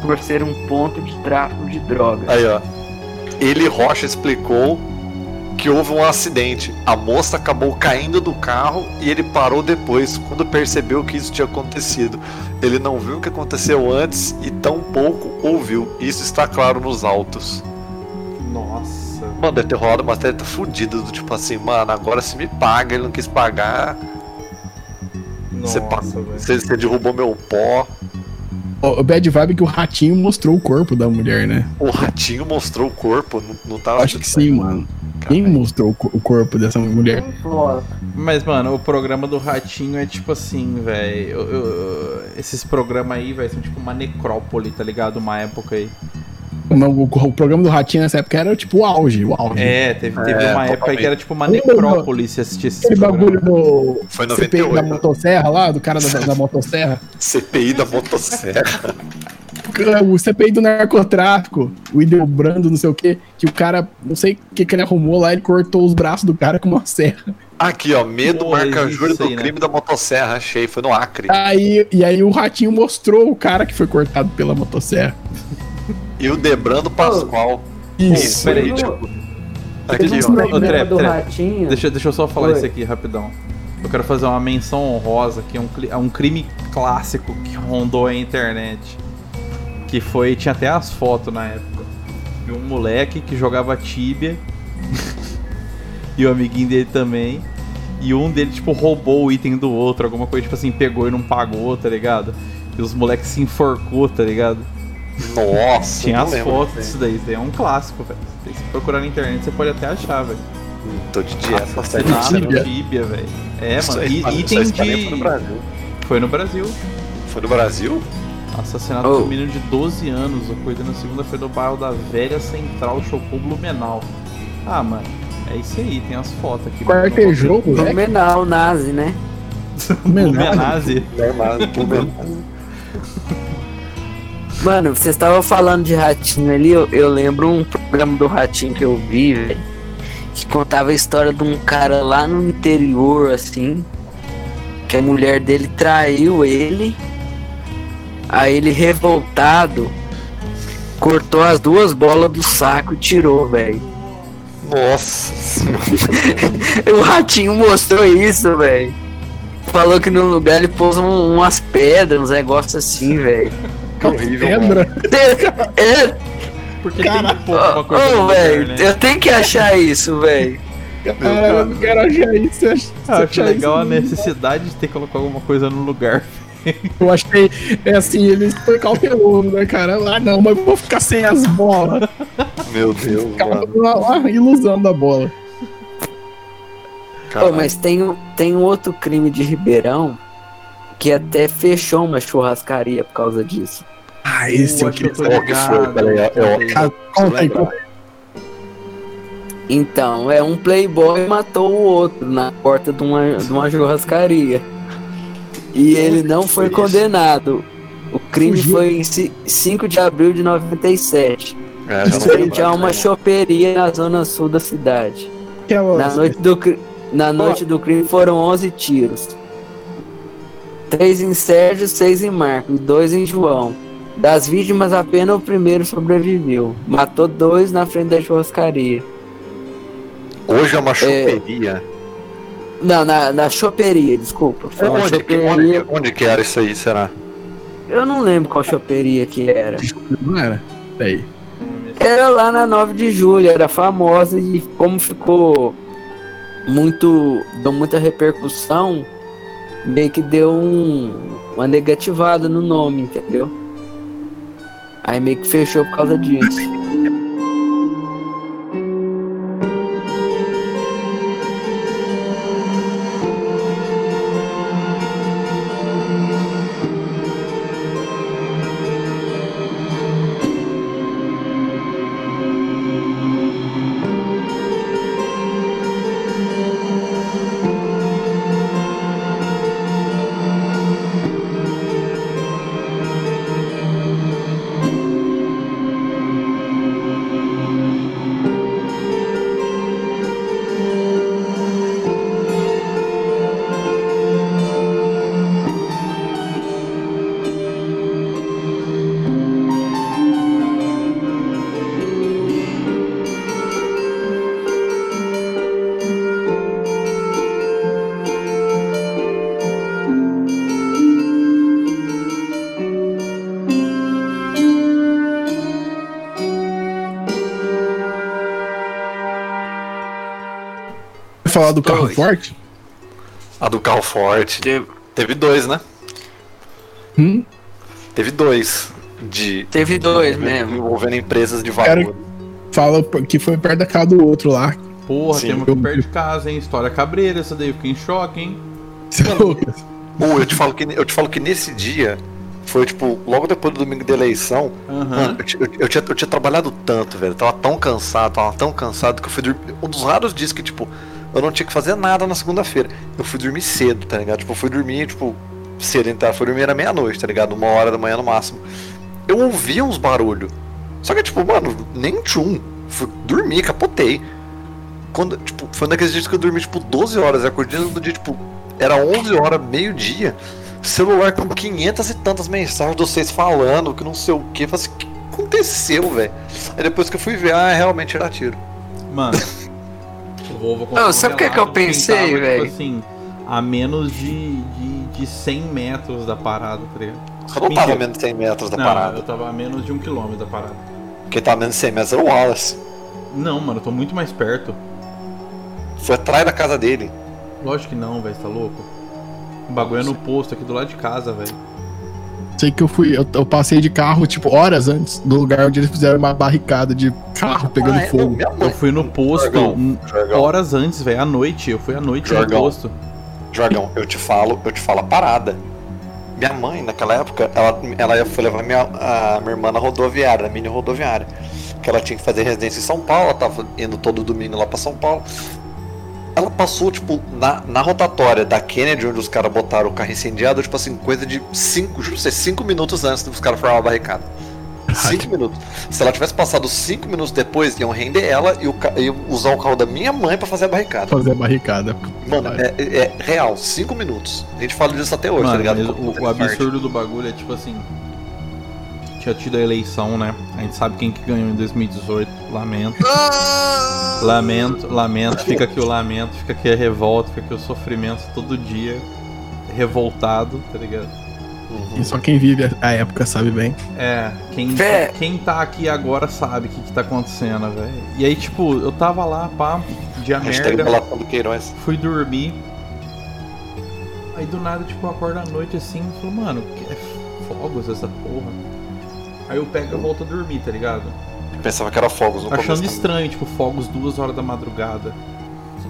por ser um ponto de tráfico de drogas. Aí, ó. Ele Rocha explicou que houve um acidente. A moça acabou caindo do carro e ele parou depois, quando percebeu que isso tinha acontecido. Ele não viu o que aconteceu antes e tampouco ouviu. Isso está claro nos autos. Nossa. Mano, deve ter rolado uma treta fodida do tipo assim, mano, agora se me paga, ele não quis pagar, Nossa, você, você derrubou meu pó. O o bad vibe é que o ratinho mostrou o corpo da mulher, né? O ratinho mostrou o corpo, não, não tava. Acho que sim, mano. Quem mostrou o co- o corpo dessa mulher? Mas, mano, o programa do Ratinho é tipo assim, velho. Esses programas aí, velho, são tipo uma necrópole, tá ligado? Uma época aí. Não, o, o programa do ratinho nessa época era tipo o auge, o auge. É, teve, teve É, uma época aí que era tipo uma necrópole se assistisse Aquele esse bagulho programa. do Foi CPI da 98. motosserra lá, do cara da, da motosserra. CPI da motosserra. O CPI do narcotráfico, o Ideobrando, não sei o que, que o cara, não sei o que, que ele arrumou lá, ele cortou os braços do cara com uma serra. Aqui, ó, medo marca júri do né? crime da motosserra, achei, foi no Acre. Aí, e aí o ratinho mostrou o cara que foi cortado pela motosserra. E o Debrando Pascoal. Isso. peraí, tipo, Aqui, ó. programa Trep, do Trep. Ratinho. Deixa, deixa eu só falar Oi. isso aqui rapidão. Eu quero fazer uma menção honrosa que é um, é um crime clássico que rondou a internet. Que foi. Tinha até as fotos na época. De um moleque que jogava Tibia. e o amiguinho dele também. E um dele, tipo, roubou o item do outro, alguma coisa, tipo assim, pegou e não pagou, tá ligado? E os moleques se enforcou, tá ligado? Nossa, Tinha as fotos disso daí. Isso daí é um clássico, velho. Se procurar na internet, você pode até achar, velho. Tô de dieta, tá Assassinato Tíbia. no Tíbia, velho. É, mano. E isso item aí também Foi no de. Brasil. Foi no Brasil. Foi no Brasil? Assassinato Oh. de um menino de 12 anos, ocorrido na segunda-feira no bairro da Velha Central, chocou Blumenau. Ah, mano, é isso aí, tem as fotos aqui. Quartejou, moleque. Fenomenal, nazi, né? Tudo Mano, vocês estavam falando de ratinho ali, eu, eu lembro um programa do ratinho que eu vi, velho, que contava a história de um cara lá no interior, assim, que a mulher dele traiu ele, aí ele revoltado cortou as duas bolas do saco e tirou, velho. Nossa senhora. O ratinho mostrou isso, velho. Falou que no lugar ele pôs um- umas pedras, uns negócios assim, velho. Que horrível. mano. Pedra. É, Porque Cara, tem pouco uma coisa Ô, velho, né? eu tenho que achar isso, velho. Cara, eu não quero achar isso. Eu Ah, acho achar legal a isso, necessidade de ter que colocar alguma coisa no lugar. Eu achei, é assim, ele foi cauteloso, né, cara? Ah, não, mas eu vou ficar sem as bolas. Meu Deus, Ficava mano. lá, lá ilusão da bola. Pô, mas tem, um- tem um outro crime de Ribeirão que até fechou uma churrascaria por causa disso. Ah, esse Eu acho que foi? Conta aí, conta aí. Então, é um playboy matou o outro na porta de uma, de uma churrascaria. E ele não foi condenado. O crime Fugiu. foi em ci- 5 de abril de 97. É, Frente a uma choperia na zona sul da cidade. Aquela- Na noite do, na noite do crime foram 11 tiros. Três em Sérgio, seis em Marco e dois em João. Das vítimas, apenas o primeiro sobreviveu. Matou dois na frente da churrascaria. Hoje é uma choperia. Não, na, na choperia, desculpa. Foi Onde, que, choperia. onde, onde que era isso aí, será? Eu não lembro qual choperia que era. Não era? Peraí. Era lá na 9 de julho, era famosa e como ficou muito. deu muita repercussão, meio que deu um, uma negativada no nome, entendeu? Aí meio que fechou por causa disso. Do carro forte? A do carro forte. Teve dois, né? Hum? Teve dois. De. Teve dois mesmo. Envolvendo empresas de valor. Fala que foi perto da casa do outro lá. Porra, Sim. tem uma aqui perto de casa, hein? História cabreira, essa daí eu fiquei em choque, hein? Lucas. Ou eu te falo que eu te falo que nesse dia foi tipo logo depois do domingo da eleição. Mano, eu, eu- eu tinha, eu tinha trabalhado tanto, velho. Tava tão cansado, tava tão cansado que eu fui dormir. Um dos raros dias que, tipo, eu não tinha que fazer nada na segunda-feira. Eu fui dormir cedo, tá ligado? Tipo, eu fui dormir, tipo, cedo, então. Fui dormir era meia-noite, tá ligado? Uma hora da manhã no máximo. Eu ouvia uns barulhos. Só que, tipo, mano, nem tchum. Fui dormir, capotei. Quando, tipo, foi daqueles dias que eu dormi, tipo, 12 horas. Eu acordei no dia, tipo, era 11 horas, meio-dia. Celular com 500 e tantas mensagens de vocês falando que não sei o que. Falei assim, o que aconteceu, velho? Aí depois que eu fui ver, ah, realmente era tiro. Mano. o Volvo Não, sabe o que que eu quem pensei, tava, tipo velho? assim, a menos de, de, de 100 metros da parada, tá ligado? Eu não tava a menos de 100 metros da Não, parada. eu tava a menos de um quilômetro da parada. Quem tava a menos de 100 metros era o Wallace. Não, mano, eu tô muito mais perto. Foi atrás da casa dele. Lógico que não, velho, você tá louco? O bagulho é no posto aqui do lado de casa, velho. Sei que eu fui, eu, eu passei de carro, tipo, horas antes do lugar onde eles fizeram uma barricada de carro pegando Ah, é, fogo. Eu fui no posto hum, Jorgão. horas antes, velho, à noite. Eu fui à noite Jorgão. no posto. Jorgão, eu te falo, eu te falo a parada. Minha mãe, naquela época, ela, ela foi levar minha, a minha irmã na rodoviária, na mini rodoviária. Que ela tinha que fazer residência em São Paulo, ela tava indo todo domingo lá pra São Paulo. Ela passou, tipo, na, na rotatória da Kennedy, onde os caras botaram o carro incendiado, tipo assim, coisa de 5, juro você, 5 minutos antes dos caras formar a barricada. 5 minutos. Se ela tivesse passado 5 minutos depois, iam render ela e o iam usar o carro da minha mãe pra fazer a barricada. Fazer a barricada. Mano, é, é- é real, 5 minutos. A gente fala disso até hoje, tá Mano, ligado? mas Como o, o parte. absurdo do bagulho é tipo assim. Tinha tido a eleição, né? A gente sabe quem que ganhou em 2018. Lamento. Lamento, lamento. Fica aqui o lamento, fica aqui a revolta, fica aqui o sofrimento todo dia. Revoltado, tá ligado? Uhum. E só quem vive a- época sabe bem. É, quem, Vé. quem tá aqui agora sabe o que, que tá acontecendo, velho. E aí, tipo, eu tava lá, pá, dia merda. Fui dormir. Aí do nada, tipo, eu acordo à noite assim e falo, mano, que é fogos essa porra. Aí eu pego e volto a dormir, tá ligado? Pensava que era fogos no Achando começo. estranho, tipo, fogos duas horas da madrugada.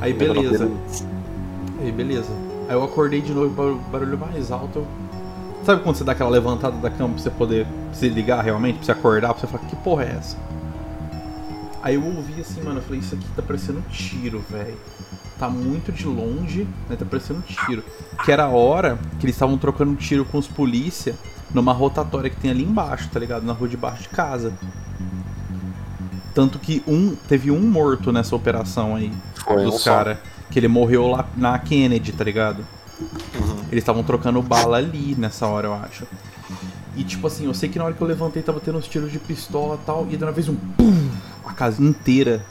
Aí beleza. Aí beleza. Aí eu acordei de novo, barulho, barulho mais alto. eu- Sabe quando você dá aquela levantada da cama pra você poder se ligar realmente, pra você acordar, pra você falar, que porra é essa? Aí eu ouvi assim, mano, eu falei, isso aqui tá parecendo um tiro, velho. Tá muito de longe, né? Tá parecendo um tiro. Que era a hora que eles estavam trocando tiro com os polícia numa rotatória que tem ali embaixo, tá ligado? Na rua de baixo de casa. Tanto que um teve um morto nessa operação aí Foi dos caras. Que ele morreu lá na Kennedy, tá ligado? Uhum. Eles estavam trocando bala ali nessa hora, eu acho. E tipo assim, eu sei que na hora que eu levantei tava tendo uns tiros de pistola e tal, e de uma vez um pum, a casa inteira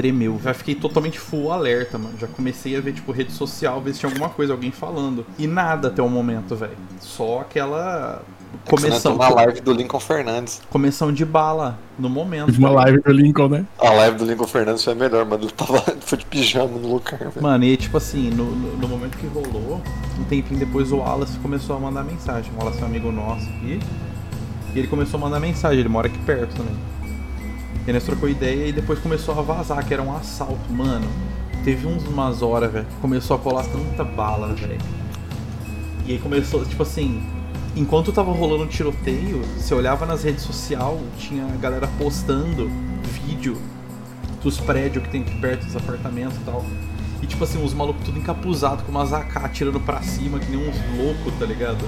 tremeu. Já fiquei totalmente full alerta, mano. Já comecei a ver, tipo, rede social, ver se tinha alguma coisa, alguém falando. E nada até o momento, velho. Só aquela. Começão, entrou na live do Lincoln Fernandes. começão de bala no momento. Uma live do Lincoln, né? A live do Lincoln Fernandes foi melhor, mano. Ele tava foi de pijama no lugar, velho. Mano, e tipo assim, no, no, no momento que rolou, um tempinho depois o Wallace começou a mandar mensagem. O Wallace é um amigo nosso aqui. E ele começou a mandar mensagem, ele mora aqui perto também. E nós trocou ideia e depois começou a vazar, que era um assalto, mano. Teve uns umas horas, velho, começou a colar tanta bala, velho. E aí começou, tipo assim, enquanto tava rolando um tiroteio, você olhava nas redes sociais, tinha a galera postando vídeo dos prédios que tem aqui perto dos apartamentos e tal. E tipo assim, os malucos tudo encapuzado com umas AK atirando pra cima, que nem uns loucos, tá ligado?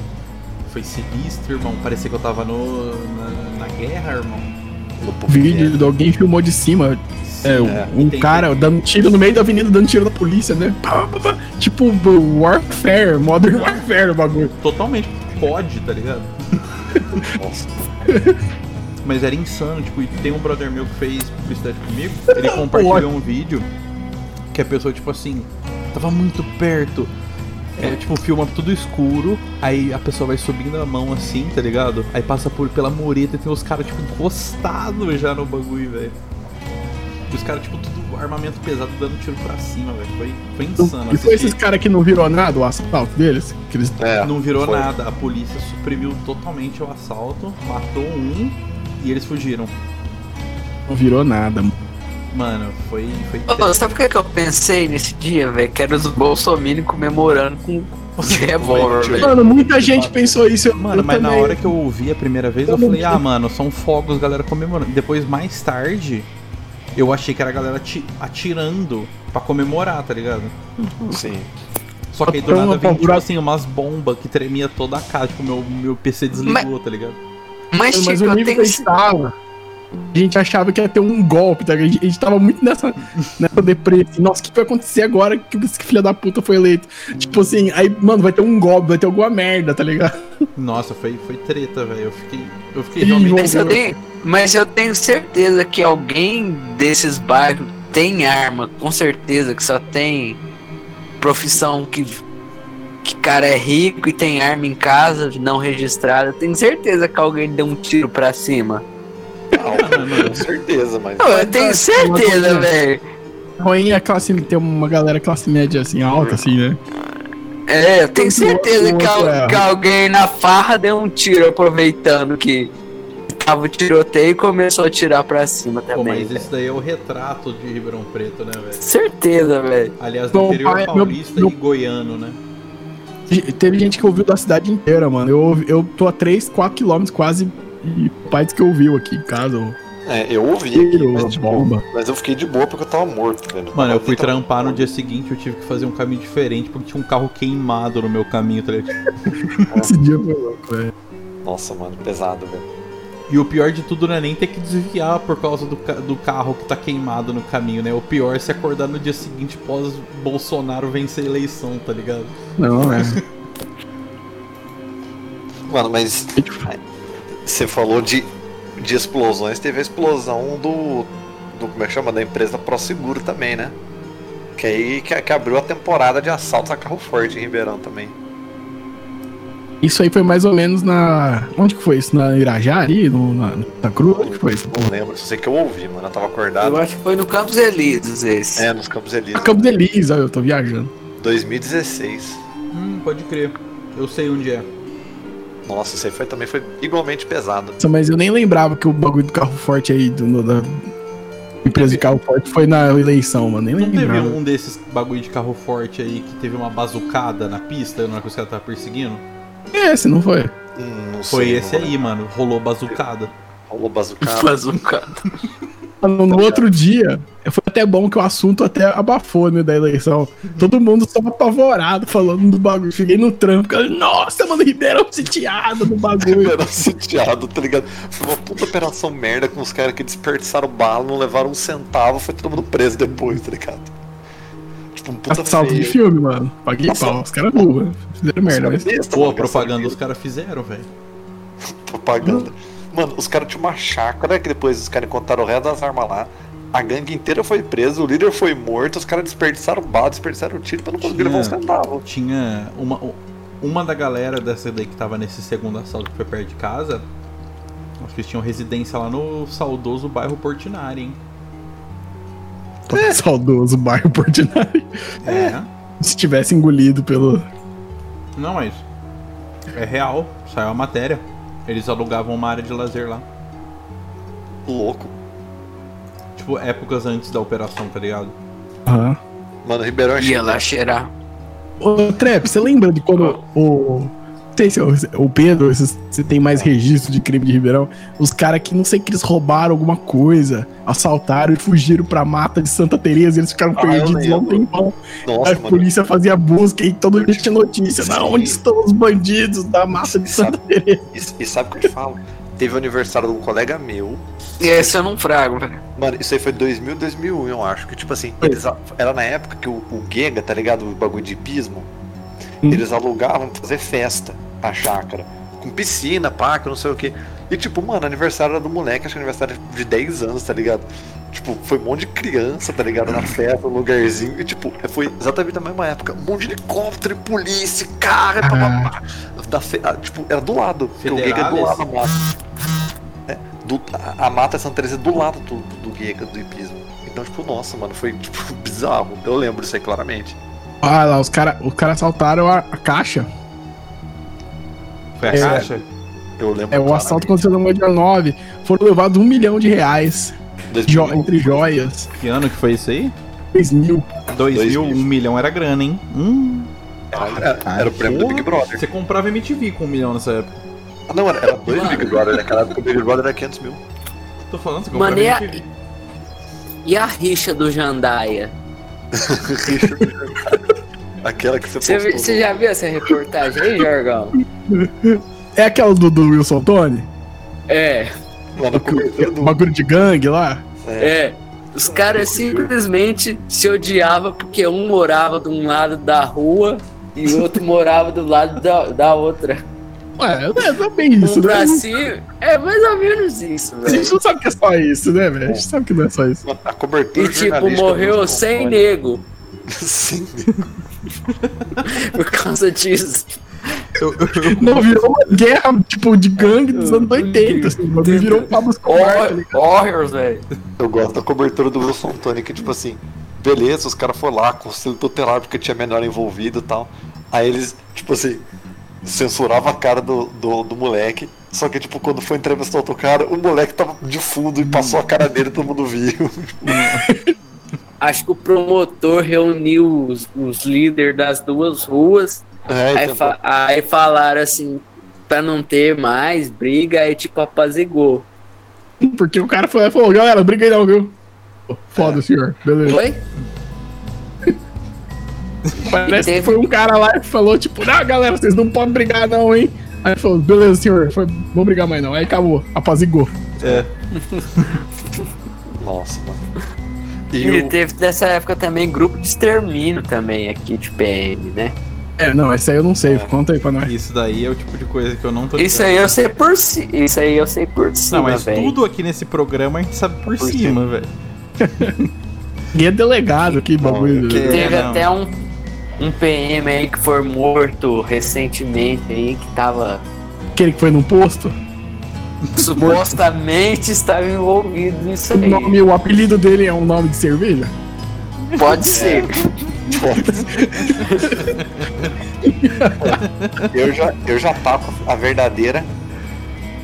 Foi sinistro, irmão. Parecia que eu tava no, na, na guerra, irmão. Vídeo de alguém filmou de cima. É, um Tem- cara dando tiro no meio da avenida, dando tiro na polícia, né? Pá, pá, pá. Tipo Warfare, Modern Warfare o bagulho. Totalmente pode, tá ligado? Nossa. Mas era insano, tipo, e tem um brother meu que fez publicidade comigo, ele compartilhou um vídeo que a pessoa, tipo assim, tava muito perto. É, tipo, filma tudo escuro, aí a pessoa vai subindo a mão assim, tá ligado? Aí passa por pela mureta e tem os caras, tipo, encostados já no bagulho, velho. Os caras, tipo, tudo armamento pesado dando tiro pra cima, velho. Foi, foi insano. E foi esses caras que não virou nada o assalto deles? Que eles É, Não virou foi. nada, a polícia suprimiu totalmente o assalto, matou um e eles fugiram. não virou nada. mano. Mano, foi. foi Ô, sabe o que, que eu pensei nesse dia, velho? Que era os Bolsonaro comemorando com de revólver, velho. Mano, muita gente pensou isso. Eu, Mano, eu mas na também. hora que eu ouvi a primeira vez, eu Eu falei, ah, mano, são fogos, galera comemorando. Depois, mais tarde, eu achei que era a galera ati- atirando pra comemorar, tá ligado? Sim. Só que aí do nada vem, tipo assim, umas bombas que tremia toda a casa, tipo, meu, meu PC desligou, tá ligado? Mas, Mas tipo, o eu nível tenho. que a gente tava, a gente achava que ia ter um golpe, tá? A gente, a gente tava muito nessa, nessa deprê. assim, Nossa, o que vai acontecer agora que esse filho da puta foi eleito? Tipo assim, aí, mano, vai ter um golpe, vai ter alguma merda, tá ligado? Nossa, foi, foi treta, velho. Eu fiquei. Eu fiquei realmente. Mas eu, tenho, mas eu tenho certeza que alguém desses bairros tem arma, com certeza, que só tem profissão que. Que cara é rico e tem arma em casa, não registrada. Eu tenho certeza que alguém deu um tiro pra cima. Com certeza, mas. Não, eu tenho certeza, velho. Ruim é classe, tem uma galera classe média assim, alta, assim, né? É, eu tenho certeza que, al- É. que alguém na farra deu um tiro aproveitando que tava o tiroteio e começou a tirar pra cima Pô, também. mas velho. esse daí é o retrato de Ribeirão Preto, né, velho? Certeza, velho. Aliás, do Meu interior pai- meu- paulista meu- e goiano, né? Teve gente que ouviu da cidade inteira, mano. Eu, eu tô a 3, 4 quilômetros quase. E disse que ouviu aqui em casa. ó. É, eu ouvi aqui, mas, tipo, bomba. mas eu fiquei de boa porque eu tava morto, velho. Mano, eu fui Tava- trampar no dia seguinte, eu tive que fazer um caminho diferente porque tinha um carro queimado no meu caminho, tá ligado? Esse dia foi louco, velho. Nossa, mano, pesado, velho. E o pior de tudo não é nem ter que desviar por causa do, ca- do carro que tá queimado no caminho, né? O pior é se acordar no dia seguinte pós Bolsonaro vencer a eleição, tá ligado? Não, é. Mano, mas você falou de, de explosões, teve a explosão do, do. Como é que chama? Da empresa ProSeguro também, né? Que aí que, que abriu a temporada de assaltos a carro forte em Ribeirão também. Isso aí foi mais ou menos na. Onde que foi isso? Na Irajá ali? No, na, na Cruz? Onde que foi isso? Não lembro, só sei que eu ouvi, mano. Eu tava acordado. Eu acho que foi no Campos Elíseos esse. É, nos Campos Elíseos. Campo Delis, ó, eu tô viajando. 2016. Hum, pode crer. Eu sei onde é. Nossa, isso aí foi, também foi igualmente pesado. Nossa, Mas eu nem lembrava que o bagulho do carro forte aí, do, no- da empresa de carro forte, foi na eleição, mano. Nem Não teve lembrava. um desses bagulho de carro forte aí que teve uma bazucada na pista na hora que os caras estavam perseguindo? Esse, não foi? Hum, não Foi sei, esse mano. aí, mano. Rolou bazucada. Rolou um cara. No, no outro dia, foi até bom que o assunto até abafou, né, da eleição. Todo mundo só apavorado falando do bagulho. Cheguei no trampo, cara, nossa, mano, Ribeirão sitiado no bagulho. Ribeirão sitiado, tá ligado? Foi uma puta operação merda com os caras que desperdiçaram bala, não levaram um centavo, foi todo mundo preso depois, tá ligado? Tipo, um puta Assalto de filme, mano. Paguei Nossa. pau. Os caras burros. Fizeram merda, mas. Besta, Pô, a propaganda os caras fizeram, velho. propaganda. Mano, os caras tinham uma chácara que depois os caras encontraram o resto das armas lá. A gangue inteira foi presa, o líder foi morto, os caras desperdiçaram bala, desperdiçaram tiro pra não conseguir levar um Tinha- centavo. Tinha uma, uma da galera dessa daí que tava nesse segundo assalto que foi perto de casa. Acho que eles tinham residência lá no saudoso bairro Portinari, hein? Saudoso bairro Portinari. É. Se tivesse engolido pelo. Não, mas. É real. Saiu a matéria. Eles alugavam uma área de lazer lá. Louco. Tipo, épocas antes da operação, tá ligado? Aham. Mano, Ribeirão é Ia lá cheirar. Ô, Trep, você lembra de quando o. Não sei se é o, Pedro, se você tem mais registro de crime de Ribeirão. Os caras que não sei que eles roubaram alguma coisa, assaltaram e fugiram pra mata de Santa Teresa, eles ficaram Ah, perdidos lá um tempão. Nossa, a mano. polícia fazia busca e todo dia tinha notícia. Não, onde estão os bandidos da mata de Santa Teresa? E, e sabe o que eu te falo? Teve o aniversário de um colega meu. E esse eu não frago, velho. Mano, isso aí foi 2000, 2001, eu acho. Que tipo assim, eles, era na época que o, o Gega, tá ligado? O bagulho de hipismo. Hum. Eles alugavam pra fazer festa a chácara. Com piscina, parque, não sei o que. E tipo, mano, aniversário era do moleque, acho que aniversário de 10 anos, tá ligado? Tipo, foi um monte de criança, tá ligado? Na festa, no lugarzinho. E tipo, foi exatamente na mesma época. Um monte de helicóptero, e polícia, carro, e papapá. Da fe... ah, Tipo, era do lado. Porque o Gega é do lado da mata. É, do- a, a mata Santa Teresa é do lado do, do Gega, do hipismo. Então, tipo, nossa, mano, foi tipo bizarro. Eu lembro disso aí claramente. Ah lá, os caras os cara assaltaram a, a caixa. Foi a É. caixa? Eu lembro. É, o assalto aconteceu no dia 9. Foram levados um milhão de reais jo- 2001. entre joias. Que ano que foi isso aí? 3 mil. 2 Dois mil, mil. um milhão era grana, hein? Hum. Era, era- era o prêmio do Big Brother. Você comprava MTV com um milhão nessa época. Ah, não, era, era dois Big Brother. Naquela época o Big Brother era 500 mil. Tô falando, você comprava Mano, e a, MTV. e a rixa do Jandaia? Aquela que você postou. você já viu essa reportagem aí, Jorgão? É aquela do, do Wilson Tony? É, Lá na cobertura do. bagulho de gangue lá? é. Os caras simplesmente se odiavam porque um morava de um lado da rua e o outro morava do lado da, da outra. Ué, não é, é bem isso, um né? cima. É mais ou menos isso, A velho. gente não sabe que é só isso, né, velho? A gente sabe que não é só isso. A cobertura E tipo, morreu Wilson 100 Tony. nego Sim. por causa disso. Não, virou uma guerra, tipo, de gangue dos anos 80, assim. bagulho Virou o Pablo Escobar, tá ligado? Horrors, velho. Eu gosto da cobertura do Wilson Tony, que tipo assim, beleza, os caras foram lá, conselho tutelar porque tinha menor envolvido e tal. Aí eles, tipo assim, censuravam a cara do, do, do moleque. Só que, tipo, quando foi entrevistar outro cara, o moleque tava de fundo e passou a cara dele e todo mundo viu. Acho que o promotor reuniu os, os líderes das duas ruas. É, Aí, fa- aí falaram assim, pra não ter mais briga, aí tipo apazigou. Porque o cara foi lá e falou, galera, briga aí não, viu? Foda, É. senhor. Beleza. Foi? Parece E que teve- foi um cara lá e falou, tipo, não, galera, vocês não podem brigar não, hein? Aí ele falou, beleza, senhor, foi, vamos brigar mais não. Aí acabou, apazigou. É. Nossa, mano. E E o, teve nessa época também grupo de extermínio também aqui de PM, né? É, não, esse aí eu não sei, conta aí pra nós. Isso daí é o tipo de coisa que eu não tô Isso aí eu sei por si, isso aí eu sei por cima, Não, mas velho. tudo aqui nesse programa a gente sabe por, Por cima, velho. E é delegado, que bagulho. que- Teve É, não. até um, um PM aí que foi morto recentemente aí, que tava Aquele que foi num posto. supostamente estava envolvido nisso O, aí. nome, o apelido dele é um nome de cerveja? Pode ser. eu, já, eu já taco a verdadeira.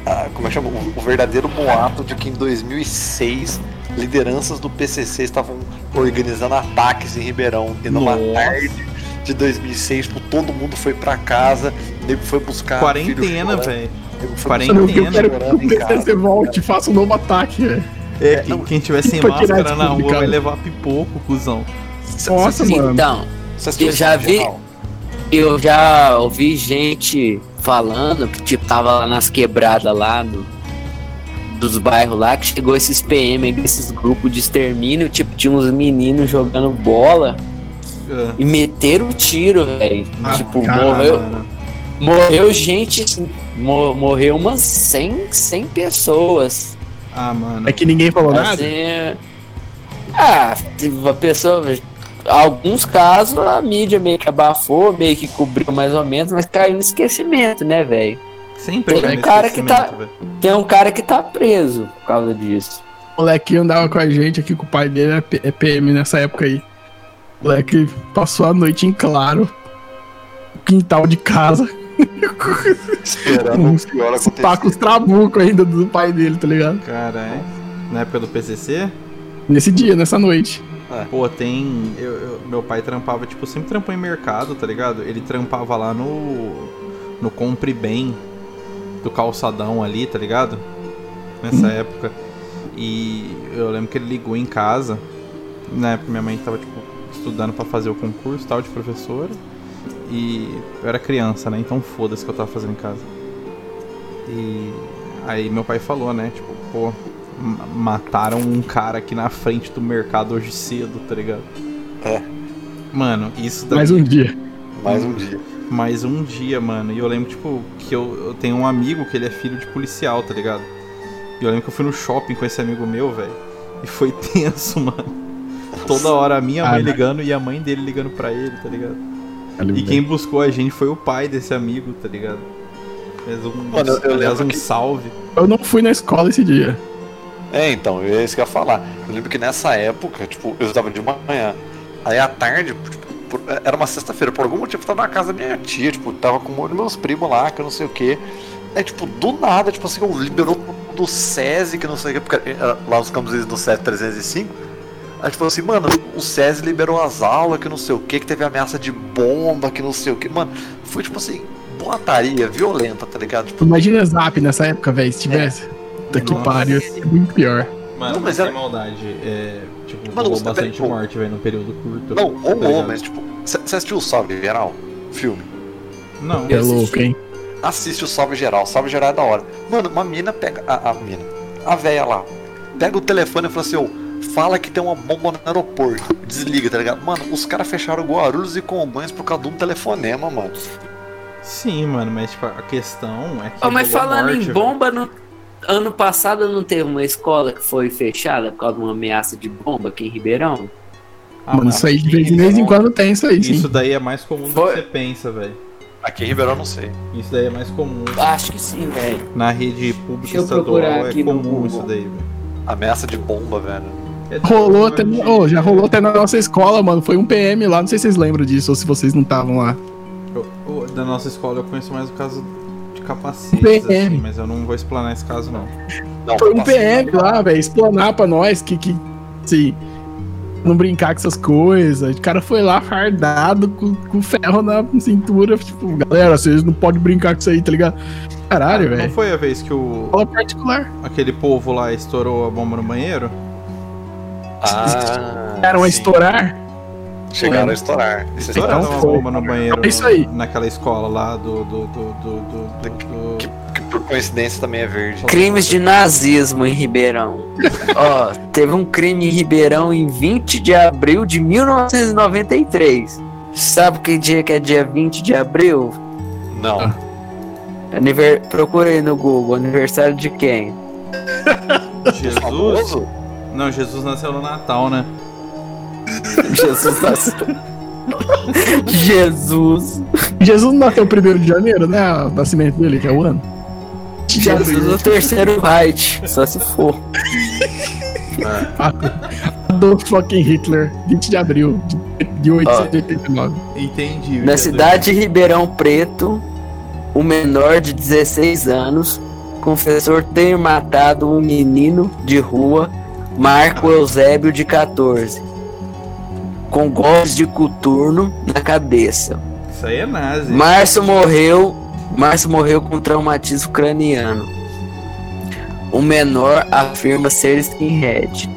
a- como é que chama? O, o verdadeiro boato de que em 2006 lideranças do PCC estavam organizando ataques em Ribeirão. E numa Nossa. tarde de 2006, tipo, todo mundo foi pra casa, o nego foi buscar. Quarentena, velho. Quarentena. Eu quero que. PCC volte e faça um novo ataque, velho. É, quem, quem tiver sem máscara na rua vai levar pipoco, cuzão. Nossa, mano. Então, eu já vi- eu já ouvi gente falando que tipo, tava lá nas quebradas lá no, dos bairros lá, que chegou esses PM, esses grupos de extermínio, tipo, tinha uns meninos jogando bola É. e meteram o tiro, velho. Ah, tipo, cara, morreu, mano. morreu gente, assim, mo- morreu umas 100, 100 pessoas. Ah, mano. É que ninguém falou nada. Assim, ah, teve a pessoa. Alguns casos a mídia meio que abafou, meio que cobriu mais ou menos, mas caiu no esquecimento, né, velho? Sempre Tem um cara que tá- velho. Tem um cara que tá preso por causa disso. O moleque andava com a gente aqui com o pai dele, é é PM nessa época aí. O moleque passou a noite em claro. no Quintal de casa. Esperando o pior Os tacos acontecer. trabuco ainda do pai dele, tá ligado? Caralho. Na época do PCC, Nesse dia, nessa noite. pô, tem. eu- eu- meu pai trampava, tipo, sempre trampou em mercado, tá ligado? Ele trampava lá no. No Compre Bem do calçadão ali, tá ligado? Nessa época. E eu lembro que ele ligou em casa. Na época minha mãe tava, tipo, estudando pra fazer o concurso tal de professora. E eu era criança, né? Então foda-se que eu tava fazendo em casa. E aí meu pai falou, né? Tipo, pô, ma- mataram um cara aqui na frente do mercado hoje cedo, tá ligado? É. Mano, isso daí. Mais um dia. Mais um dia. mais um dia, mano. E eu lembro, tipo, que eu, eu tenho um amigo que ele é filho de policial, tá ligado? E eu lembro que eu fui no shopping com esse amigo meu, velho. E foi tenso, mano. Toda hora a minha mãe Ah, ligando e a mãe dele ligando pra ele, tá ligado? E quem buscou a gente foi o pai desse amigo, tá ligado? Aliás, um, Mano, eu- eu aliás, um que- salve. Eu não fui na escola esse dia. É, então, é isso que eu ia falar. Eu lembro que nessa época, tipo, eu estava de manhã. Aí à tarde, tipo, por- era uma sexta-feira, por algum motivo eu tava na casa da minha tia, tipo, tava com um monte de meus primos lá, que eu não sei o que. Aí, tipo, do nada, tipo assim, eu liberou do SESI, que não sei o que, porque eh, lá os campos do SESI 305. Aí, tipo assim, mano, o SESI liberou as aulas, que não sei o que, que teve ameaça de bomba, que não sei o que. Mano, foi tipo assim, boataria violenta, tá ligado? Tipo, Imagina Zap nessa época, velho, se tivesse. Puta que Nossa. pariu, ia muito pior. Mano, Não, mas sem era- maldade. É, tipo, Mano, rolou bastante tipo, morte, velho, num período curto. não, tá rolou, mas tipo, você assistiu o Salve Geral? Filme. Não, É louco, hein? assiste o Salve Geral. Salve Geral é da hora. Mano, uma mina pega. A, a mina. A véia lá. Pega o telefone e fala assim, ô, fala que tem uma bomba no aeroporto. Desliga, tá ligado? Mano, os caras fecharam Guarulhos e Congonhas por causa de um telefonema, mano. Sim, mano, mas tipo, a questão é que. Ó, mas rolou falando morte, em bomba, no, ano passado não teve uma escola que foi fechada por causa de uma ameaça de bomba aqui em Ribeirão? Ah, Mano, isso aí de vez, vez em Ribeirão- quando tem isso aí, sim. Isso daí é mais comum do que Foi- você pensa, velho. Aqui em Ribeirão não sei. Isso daí é mais comum. Acho que sim, velho. Na rede pública Deixa eu estadual procurar é comum isso daí, velho. Ameaça de bomba, velho. É Rolou até, ô, já rolou até na nossa escola, mano. Foi um PM lá, não sei se vocês lembram disso ou se vocês não estavam lá. Eu, da nossa escola eu conheço mais o caso de capacetes, PM. assim, mas eu não vou explanar esse caso não. Não, Foi um PM lá, velho, explanar pra nós que, que assim, não brincar com essas coisas. O cara foi lá fardado com, com ferro na cintura, tipo, galera, vocês não podem brincar com isso aí, tá ligado? Caralho, Não velho. foi a vez que o Aula particular. aquele povo lá estourou a bomba no banheiro? Ah, Chegaram a sim. estourar. Chegaram a estourar. Isso Estouraram Então uma bomba no banheiro É isso aí. naquela escola lá do. do, do, do, do- do- que, que por coincidência também é verde. Crimes de nazismo em Ribeirão. Ó, teve um crime em Ribeirão em 20 de abril de 1993. Sabe que dia que é dia 20 de abril? Não. Aniver... Procura aí no Google, aniversário de quem? Jesus? Não, Jesus nasceu no Natal, né? Jesus nasceu. Jesus. Jesus não nasceu 1 de janeiro, né? O nascimento dele, que é o ano. Jesus o terceiro Reich, só se for. Do fucking Hitler, 20 de abril de, de 889. Entendi. Na cidade de Ribeirão Preto, o menor de 16 anos confessou ter matado um menino de rua, Marco Eusébio de 14, com golpes de coturno na cabeça. Isso aí é nazi. Márcio morreu, Márcio morreu com traumatismo craniano. O menor afirma ser skinhead.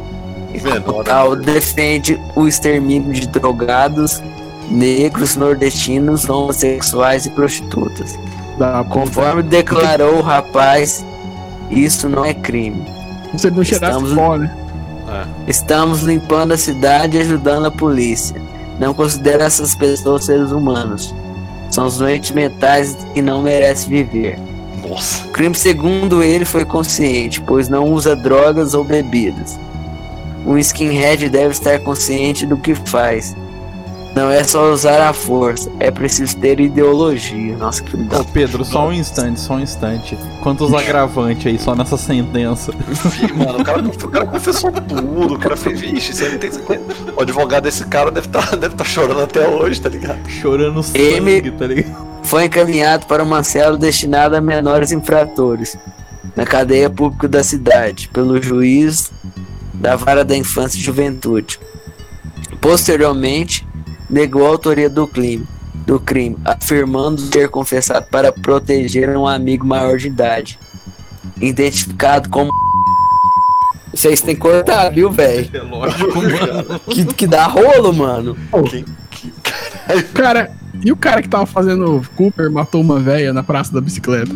Menor. Tal defende o extermínio de drogados, negros, nordestinos, homossexuais e prostitutas. Da Conforme declarou o rapaz, isso não é crime. Ele não cheirasse Estamos- pó, né? Estamos limpando a cidade e ajudando a polícia. Não considero essas pessoas seres humanos. São os doentes mentais que não merecem viver. Nossa. O crime, segundo ele, foi consciente, pois não usa drogas ou bebidas. Um skinhead deve estar consciente do que faz. Não é só usar a força, é preciso ter ideologia. Nossa, que Ô, Pedro, só um instante, só um instante. Quantos agravantes aí só nessa sentença? Fih, Mano, o cara, o cara confessou tudo, o cara fez, vixe, isso aí não tem O advogado desse cara deve estar deve tá chorando até hoje, tá ligado? Chorando sangue, M- tá ligado? foi encaminhado para uma cela destinada a menores infratores, na cadeia pública da cidade, pelo juiz da vara da infância e juventude. Posteriormente, negou a autoria do crime, do crime, afirmando ter confessado para proteger um amigo maior de idade, identificado como vocês têm que cortar, viu, velho? É lógico, mano. Que, que dá rolo, mano. Cara, e o cara que tava fazendo Cooper matou uma véia na praça da bicicleta?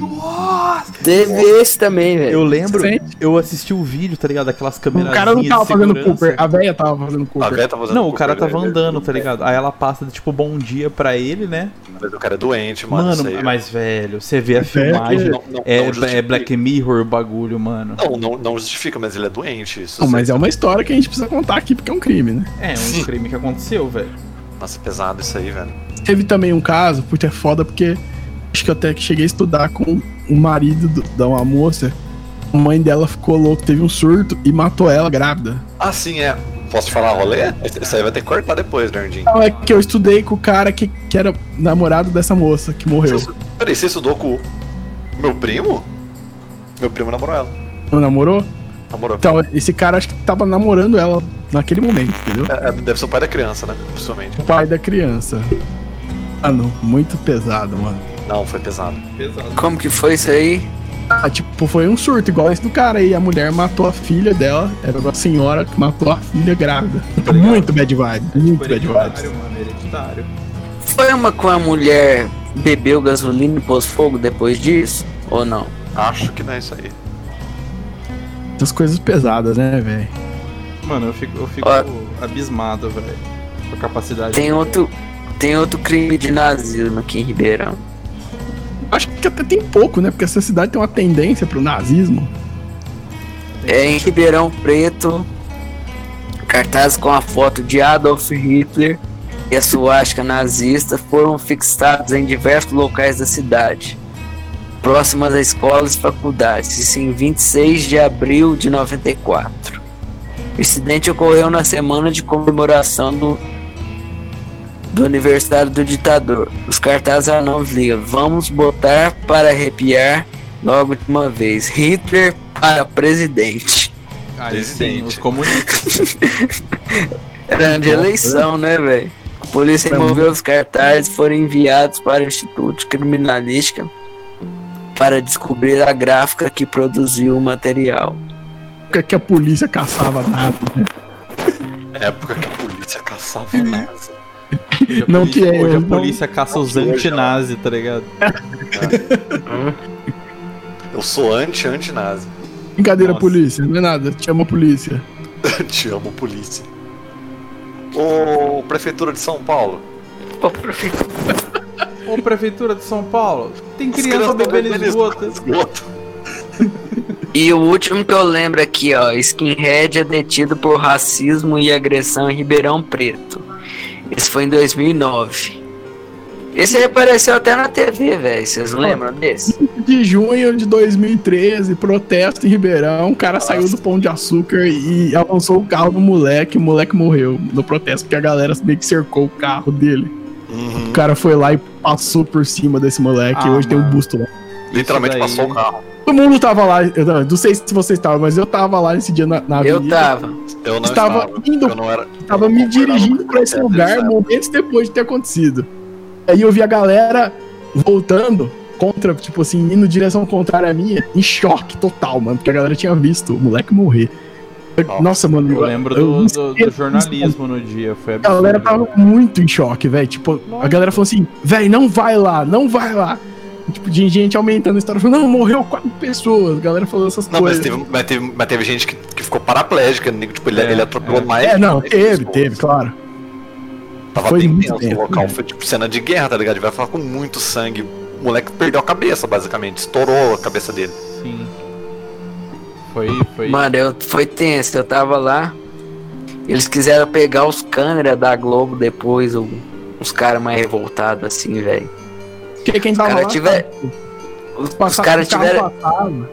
Teve esse também, velho. Eu lembro, Sente? eu assisti o vídeo, tá ligado? Aquelas O câmeras. cara não tava fazendo. Cooper, a véia tava fazendo A Cooper. velha tá fazendo Não, o Cooper, cara tava né? andando, tá ligado? Aí ela passa, tipo, bom dia pra ele, né? Mas o cara é doente, mano. Mano, aí. mas velho, você vê a É, filmagem. Não, não, É, não é. Black Mirror o bagulho, mano. Não, não, não justifica, mas ele é doente. Isso Não, mas é uma história que a gente precisa contar aqui porque é um crime, né? É um crime que aconteceu, velho. Nossa, é pesado isso aí, velho. Teve também um caso, puta, é foda porque acho que eu até que cheguei a estudar com o marido do- da uma moça. A mãe dela ficou louca, teve um surto e matou ela grávida. Ah, sim, é. Posso te falar rolê? Isso aí vai ter que cortar depois, Nerdinho. Não, é que eu estudei com o cara que, que era namorado dessa moça que morreu. Você- Peraí, você estudou com o meu primo? Meu primo namorou ela. Não namorou? Namorou. Então, esse cara acho que tava namorando ela naquele momento, entendeu? É, é, deve ser o pai da criança, né? Possivelmente. O pai da criança. Mano, muito pesado, mano. Não, foi pesado. Pesado. Como que foi isso aí? Ah, tipo, foi um surto igual esse do cara aí. A mulher matou a filha dela. Era uma senhora que matou a filha grávida. Muito bad vibe. Muito bad vibes. Hereditário, mano, hereditário. Foi uma com a mulher bebeu gasolina e pôs fogo depois disso? Ou não? Acho que não é isso aí. Essas coisas pesadas, né, velho? Mano, eu fico, eu fico abismado, velho. Com a capacidade. Tem outro, tem outro crime de nazismo aqui em Ribeirão. Acho que até tem pouco, né? Porque essa cidade tem uma tendência pro nazismo. É em Ribeirão Preto, cartazes com a foto de Adolf Hitler e a suástica nazista foram fixados em diversos locais da cidade, próximas a escolas e faculdades, isso em 26 de abril de 94. O incidente ocorreu na semana de comemoração do do aniversário do ditador. Os cartazes não ligam. Vamos botar para arrepiar logo de uma vez. Hitler para presidente. Sim, Presidente. os comunistas. Era de eleição, né, velho? A polícia removeu os cartazes e foram enviados para o Instituto de Criminalística para descobrir a gráfica que produziu o material. Que, que a polícia caçava nada. né? Época que a polícia caçava NASA. Hoje a Não polícia- que é, Hoje a não- polícia caça os anti-nazi, tá ligado? Eu sou anti-anti-nazi. Brincadeira, Nossa. polícia, não é nada. Te amo, polícia. Te amo, polícia. Ô, Prefeitura de São Paulo. Pô, prefeito, Ô, Prefeitura de São Paulo, tem criança bebendo esgoto. esgoto. E o último que eu lembro aqui, ó, Skinhead é detido por racismo e agressão em Ribeirão Preto. Esse foi em 2009. Esse aí apareceu até na TV, velho. Vocês lembram desse? De junho de 2013, protesto em Ribeirão. O cara saiu do pão de açúcar e avançou o carro do moleque. O moleque morreu no protesto, porque a galera meio que cercou o carro dele. Uhum. O cara foi lá e passou por cima desse moleque. Ah, e hoje tem um mano. busto lá. Literalmente daí- passou o carro. Todo mundo tava lá. Eu não, sei se você estava, mas eu tava lá nesse dia na, na Eu avenida. tava. Eu não Estava estava. indo- Eu não era. Tava eu me dirigindo pra esse lugar momentos depois de ter acontecido. Aí eu vi a galera voltando contra, tipo assim, indo em direção contrária à minha, em choque total, mano, porque a galera tinha visto o moleque morrer. Nossa, Nossa, mano, Eu lembro eu do, do- do jornalismo no dia, foi A absurdo. galera tava muito em choque, velho. Tipo, a Lógico. galera falou assim, velho, não vai lá, não vai lá. E, Tipo, de gente aumentando a história, falando, não, morreu quatro pessoas. A galera falou essas Não, mas coisas. teve, mas, teve, mas teve gente que, que ficou paraplégica. né? Tipo, ele, É, ele atropelou é. mais. É, não, mais teve, pessoas. teve, claro. Tava Foi bem muito tenso o local. né? Foi tipo cena de guerra, tá ligado? Ele vai falar com muito sangue. O moleque perdeu a cabeça, basicamente. Estourou a cabeça dele. Sim. Foi, foi. Mano, eu, foi tenso. Eu tava lá. Eles quiseram pegar os câmeras da Globo depois, os caras mais revoltados assim, velho. Porque quem tava cara lá, tiver- tava- Os, os caras tiveram. passava,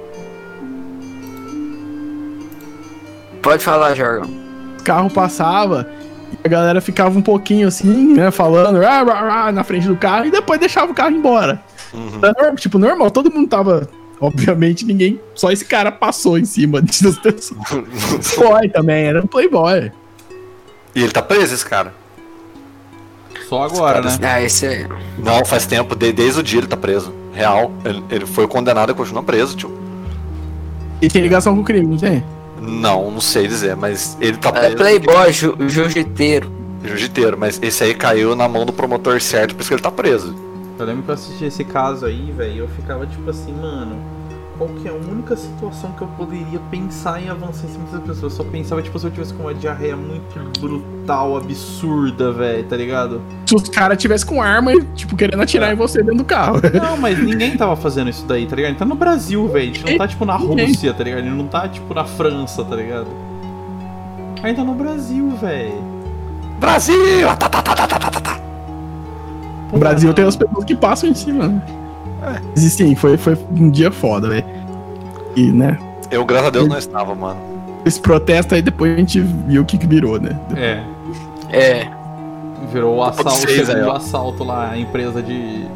Pode falar, Jorgão. o carro passava e a galera ficava um pouquinho assim, né, falando "Ah, ah, ah", na frente do carro e depois deixava o carro embora. Uhum. Era normal, Tipo, normal, todo mundo tava. Obviamente, ninguém. Só esse cara passou em cima das pessoas. Foi também, era um playboy. e ele tá preso, esse cara. Só agora, né? Ah, esse é. Não, faz tempo. de- desde o dia ele tá preso. Real. Ele, ele foi condenado e continua preso, tio. E tem ligação com o crime, não tem? Não, não sei dizer, mas ele tá é preso. playboy, ju, jiu-jiteiro. Jiu-jiteiro, mas esse aí caiu na mão do promotor certo, por isso que ele tá preso. Eu lembro que eu assisti esse caso aí, velho, e eu ficava tipo assim, mano, qual que é a única situação que eu poderia pensar em avançar em cima dessas pessoas? Eu só pensava, tipo, se eu tivesse com uma diarreia muito brutal, absurda, velho, tá ligado? Se os caras tivessem com arma e, tipo, querendo atirar em você dentro do carro. Não, mas ninguém tava fazendo isso daí, tá ligado? A gente tá no Brasil, velho. A gente não tá, tipo, na. Rússia, tá ligado? A gente não tá, tipo, na França, tá ligado? A gente tá no Brasil, velho. Brasil! Tá, tá, tá, tá, tá, tá, tá. No Brasil tem as pessoas que passam em cima, né? Mas sim, foi, foi um dia foda, velho. E, né? Eu, graças a Deus, não estava, mano. Esse protesto aí depois a gente viu o que, que virou, né? É, É. virou o assalto, aí, segundo assalto lá, a empresa de.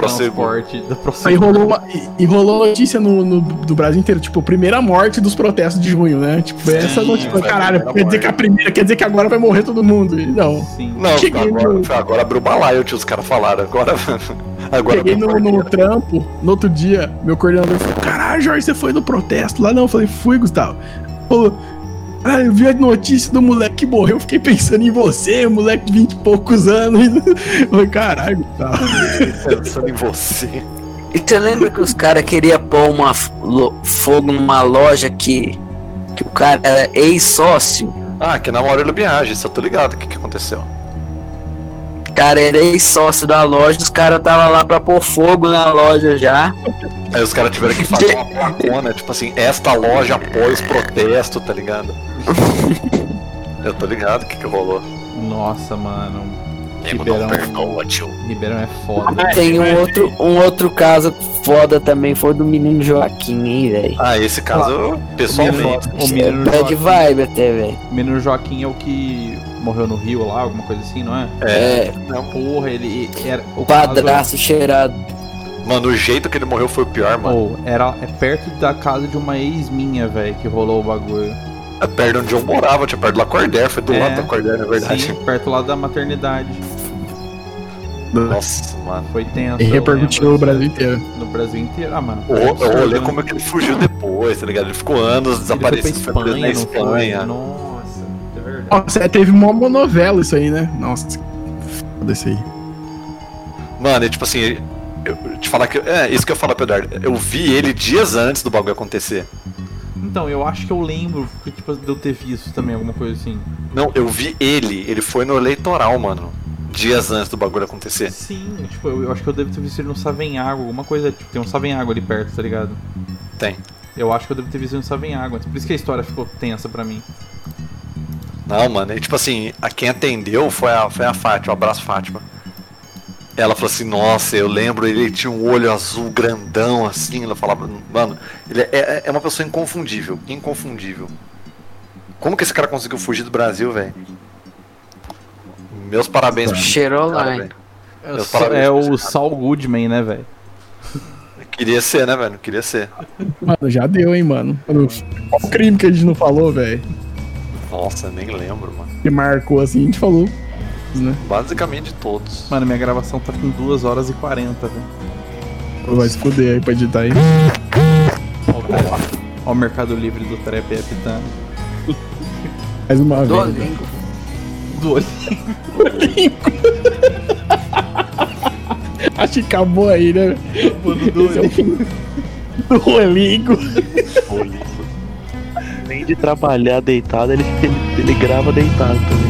Transporte da Aí rolou uma, e, e rolou notícia no, no- do Brasil inteiro, tipo, primeira morte dos protestos de junho, né? Tipo, foi essa Sim, notícia. foi a Caralho, quer dizer que a primeira, quer dizer que agora vai morrer todo mundo. E não. Sim. Não, Cheguei agora, no- agora abriu o balaio, tio, os caras falaram. Agora. agora Cheguei no, no trampo, no outro dia, meu coordenador falou: Caralho, Jorge, você foi no protesto lá? Não, eu falei: Fui, Gustavo. Falou: Ah, eu vi a notícia do moleque que morreu, eu fiquei pensando em você, moleque de 20 e poucos anos. Caralho, Gustavo. Pensando em você. E você lembra que os caras queriam pôr uma fogo numa loja que, que o cara era ex-sócio? Ah, que na Maurílio Biagem, isso eu tô ligado o que, que aconteceu. O cara era ex-sócio da loja, os caras estavam lá pra pôr fogo na loja já. Aí os caras tiveram que fazer uma placona, tipo assim, esta loja após protesto, tá ligado? Eu tô ligado o que, que rolou. Nossa, mano. Ribeirão. não perdoa, tio. Ribeirão é foda. Tem um outro, um outro caso foda também, foi do menino Joaquim, hein, velho. Ah, esse caso, O pessoalmente. menino, o menino Bad Joaquim, vibe até, velho. o menino Joaquim é o que morreu no rio lá, alguma coisa assim, não é? É, Porra, ele era. O padraço cheirado. Mano, o jeito que ele morreu foi o pior, mano. Ou, era é perto da casa de uma ex minha, velho, que rolou o bagulho. É perto de onde eu morava, tinha perto do Lacordaire, foi do É, lado da Lacordaire, na verdade. Sim, perto lá da maternidade. Nossa, mano. Foi tenso. E eu repercutiu no Brasil inteiro. No Brasil inteiro. Ah, mano. O, foi o absurdo, rolê né? como é que ele fugiu depois, tá ligado? Ele ficou anos Ele foi pra desaparecido, foi Espanha, foi? Espanha. Nossa, é verdade. Nossa, é, teve uma monovela isso aí, né? Nossa, foda isso aí. Mano, e tipo assim, eu te falar que. É, isso que eu falo pro Eduardo. Eu vi ele dias antes do bagulho acontecer. Então, eu acho que eu lembro que, tipo, de eu ter visto também alguma coisa assim. Não, eu vi ele, ele foi no eleitoral, mano. Dias antes do bagulho acontecer. Sim, tipo, eu, eu acho que eu devo ter visto ele no Savenhago, alguma coisa. Tipo, tem um Savenhago ali perto, tá ligado? Tem. Eu acho que eu devo ter visto ele no Savenhago. Por isso que a história ficou tensa pra mim. Não, mano, e tipo assim, a quem atendeu foi a, foi a Fátima, um abraço Fátima. Ela falou assim, nossa, eu lembro, ele tinha um olho azul grandão, assim, ela falava, mano, ele é, é uma pessoa inconfundível, inconfundível. Como que esse cara conseguiu fugir do Brasil, velho? Meus parabéns Cheirou lá, hein? É, o- parabéns é. Saul Goodman, né, velho? Queria ser, né, velho? Queria ser. Mano, já deu, hein, mano. Qual o crime que a gente não falou, velho? Nossa, nem lembro, mano. Que marcou assim, a gente falou. Né? Basicamente todos. Mano, minha gravação tá com 2 horas e 40, velho. Vai se fuder aí pra editar aí. Ó o cara- Ó o Mercado Livre do Trap apitando. Mais uma Do vez. né? Olingo. Do olho. Acho que acabou aí, né? Esse é o fim do Rolingo. Nem de trabalhar deitado, ele, ele, ele grava deitado também.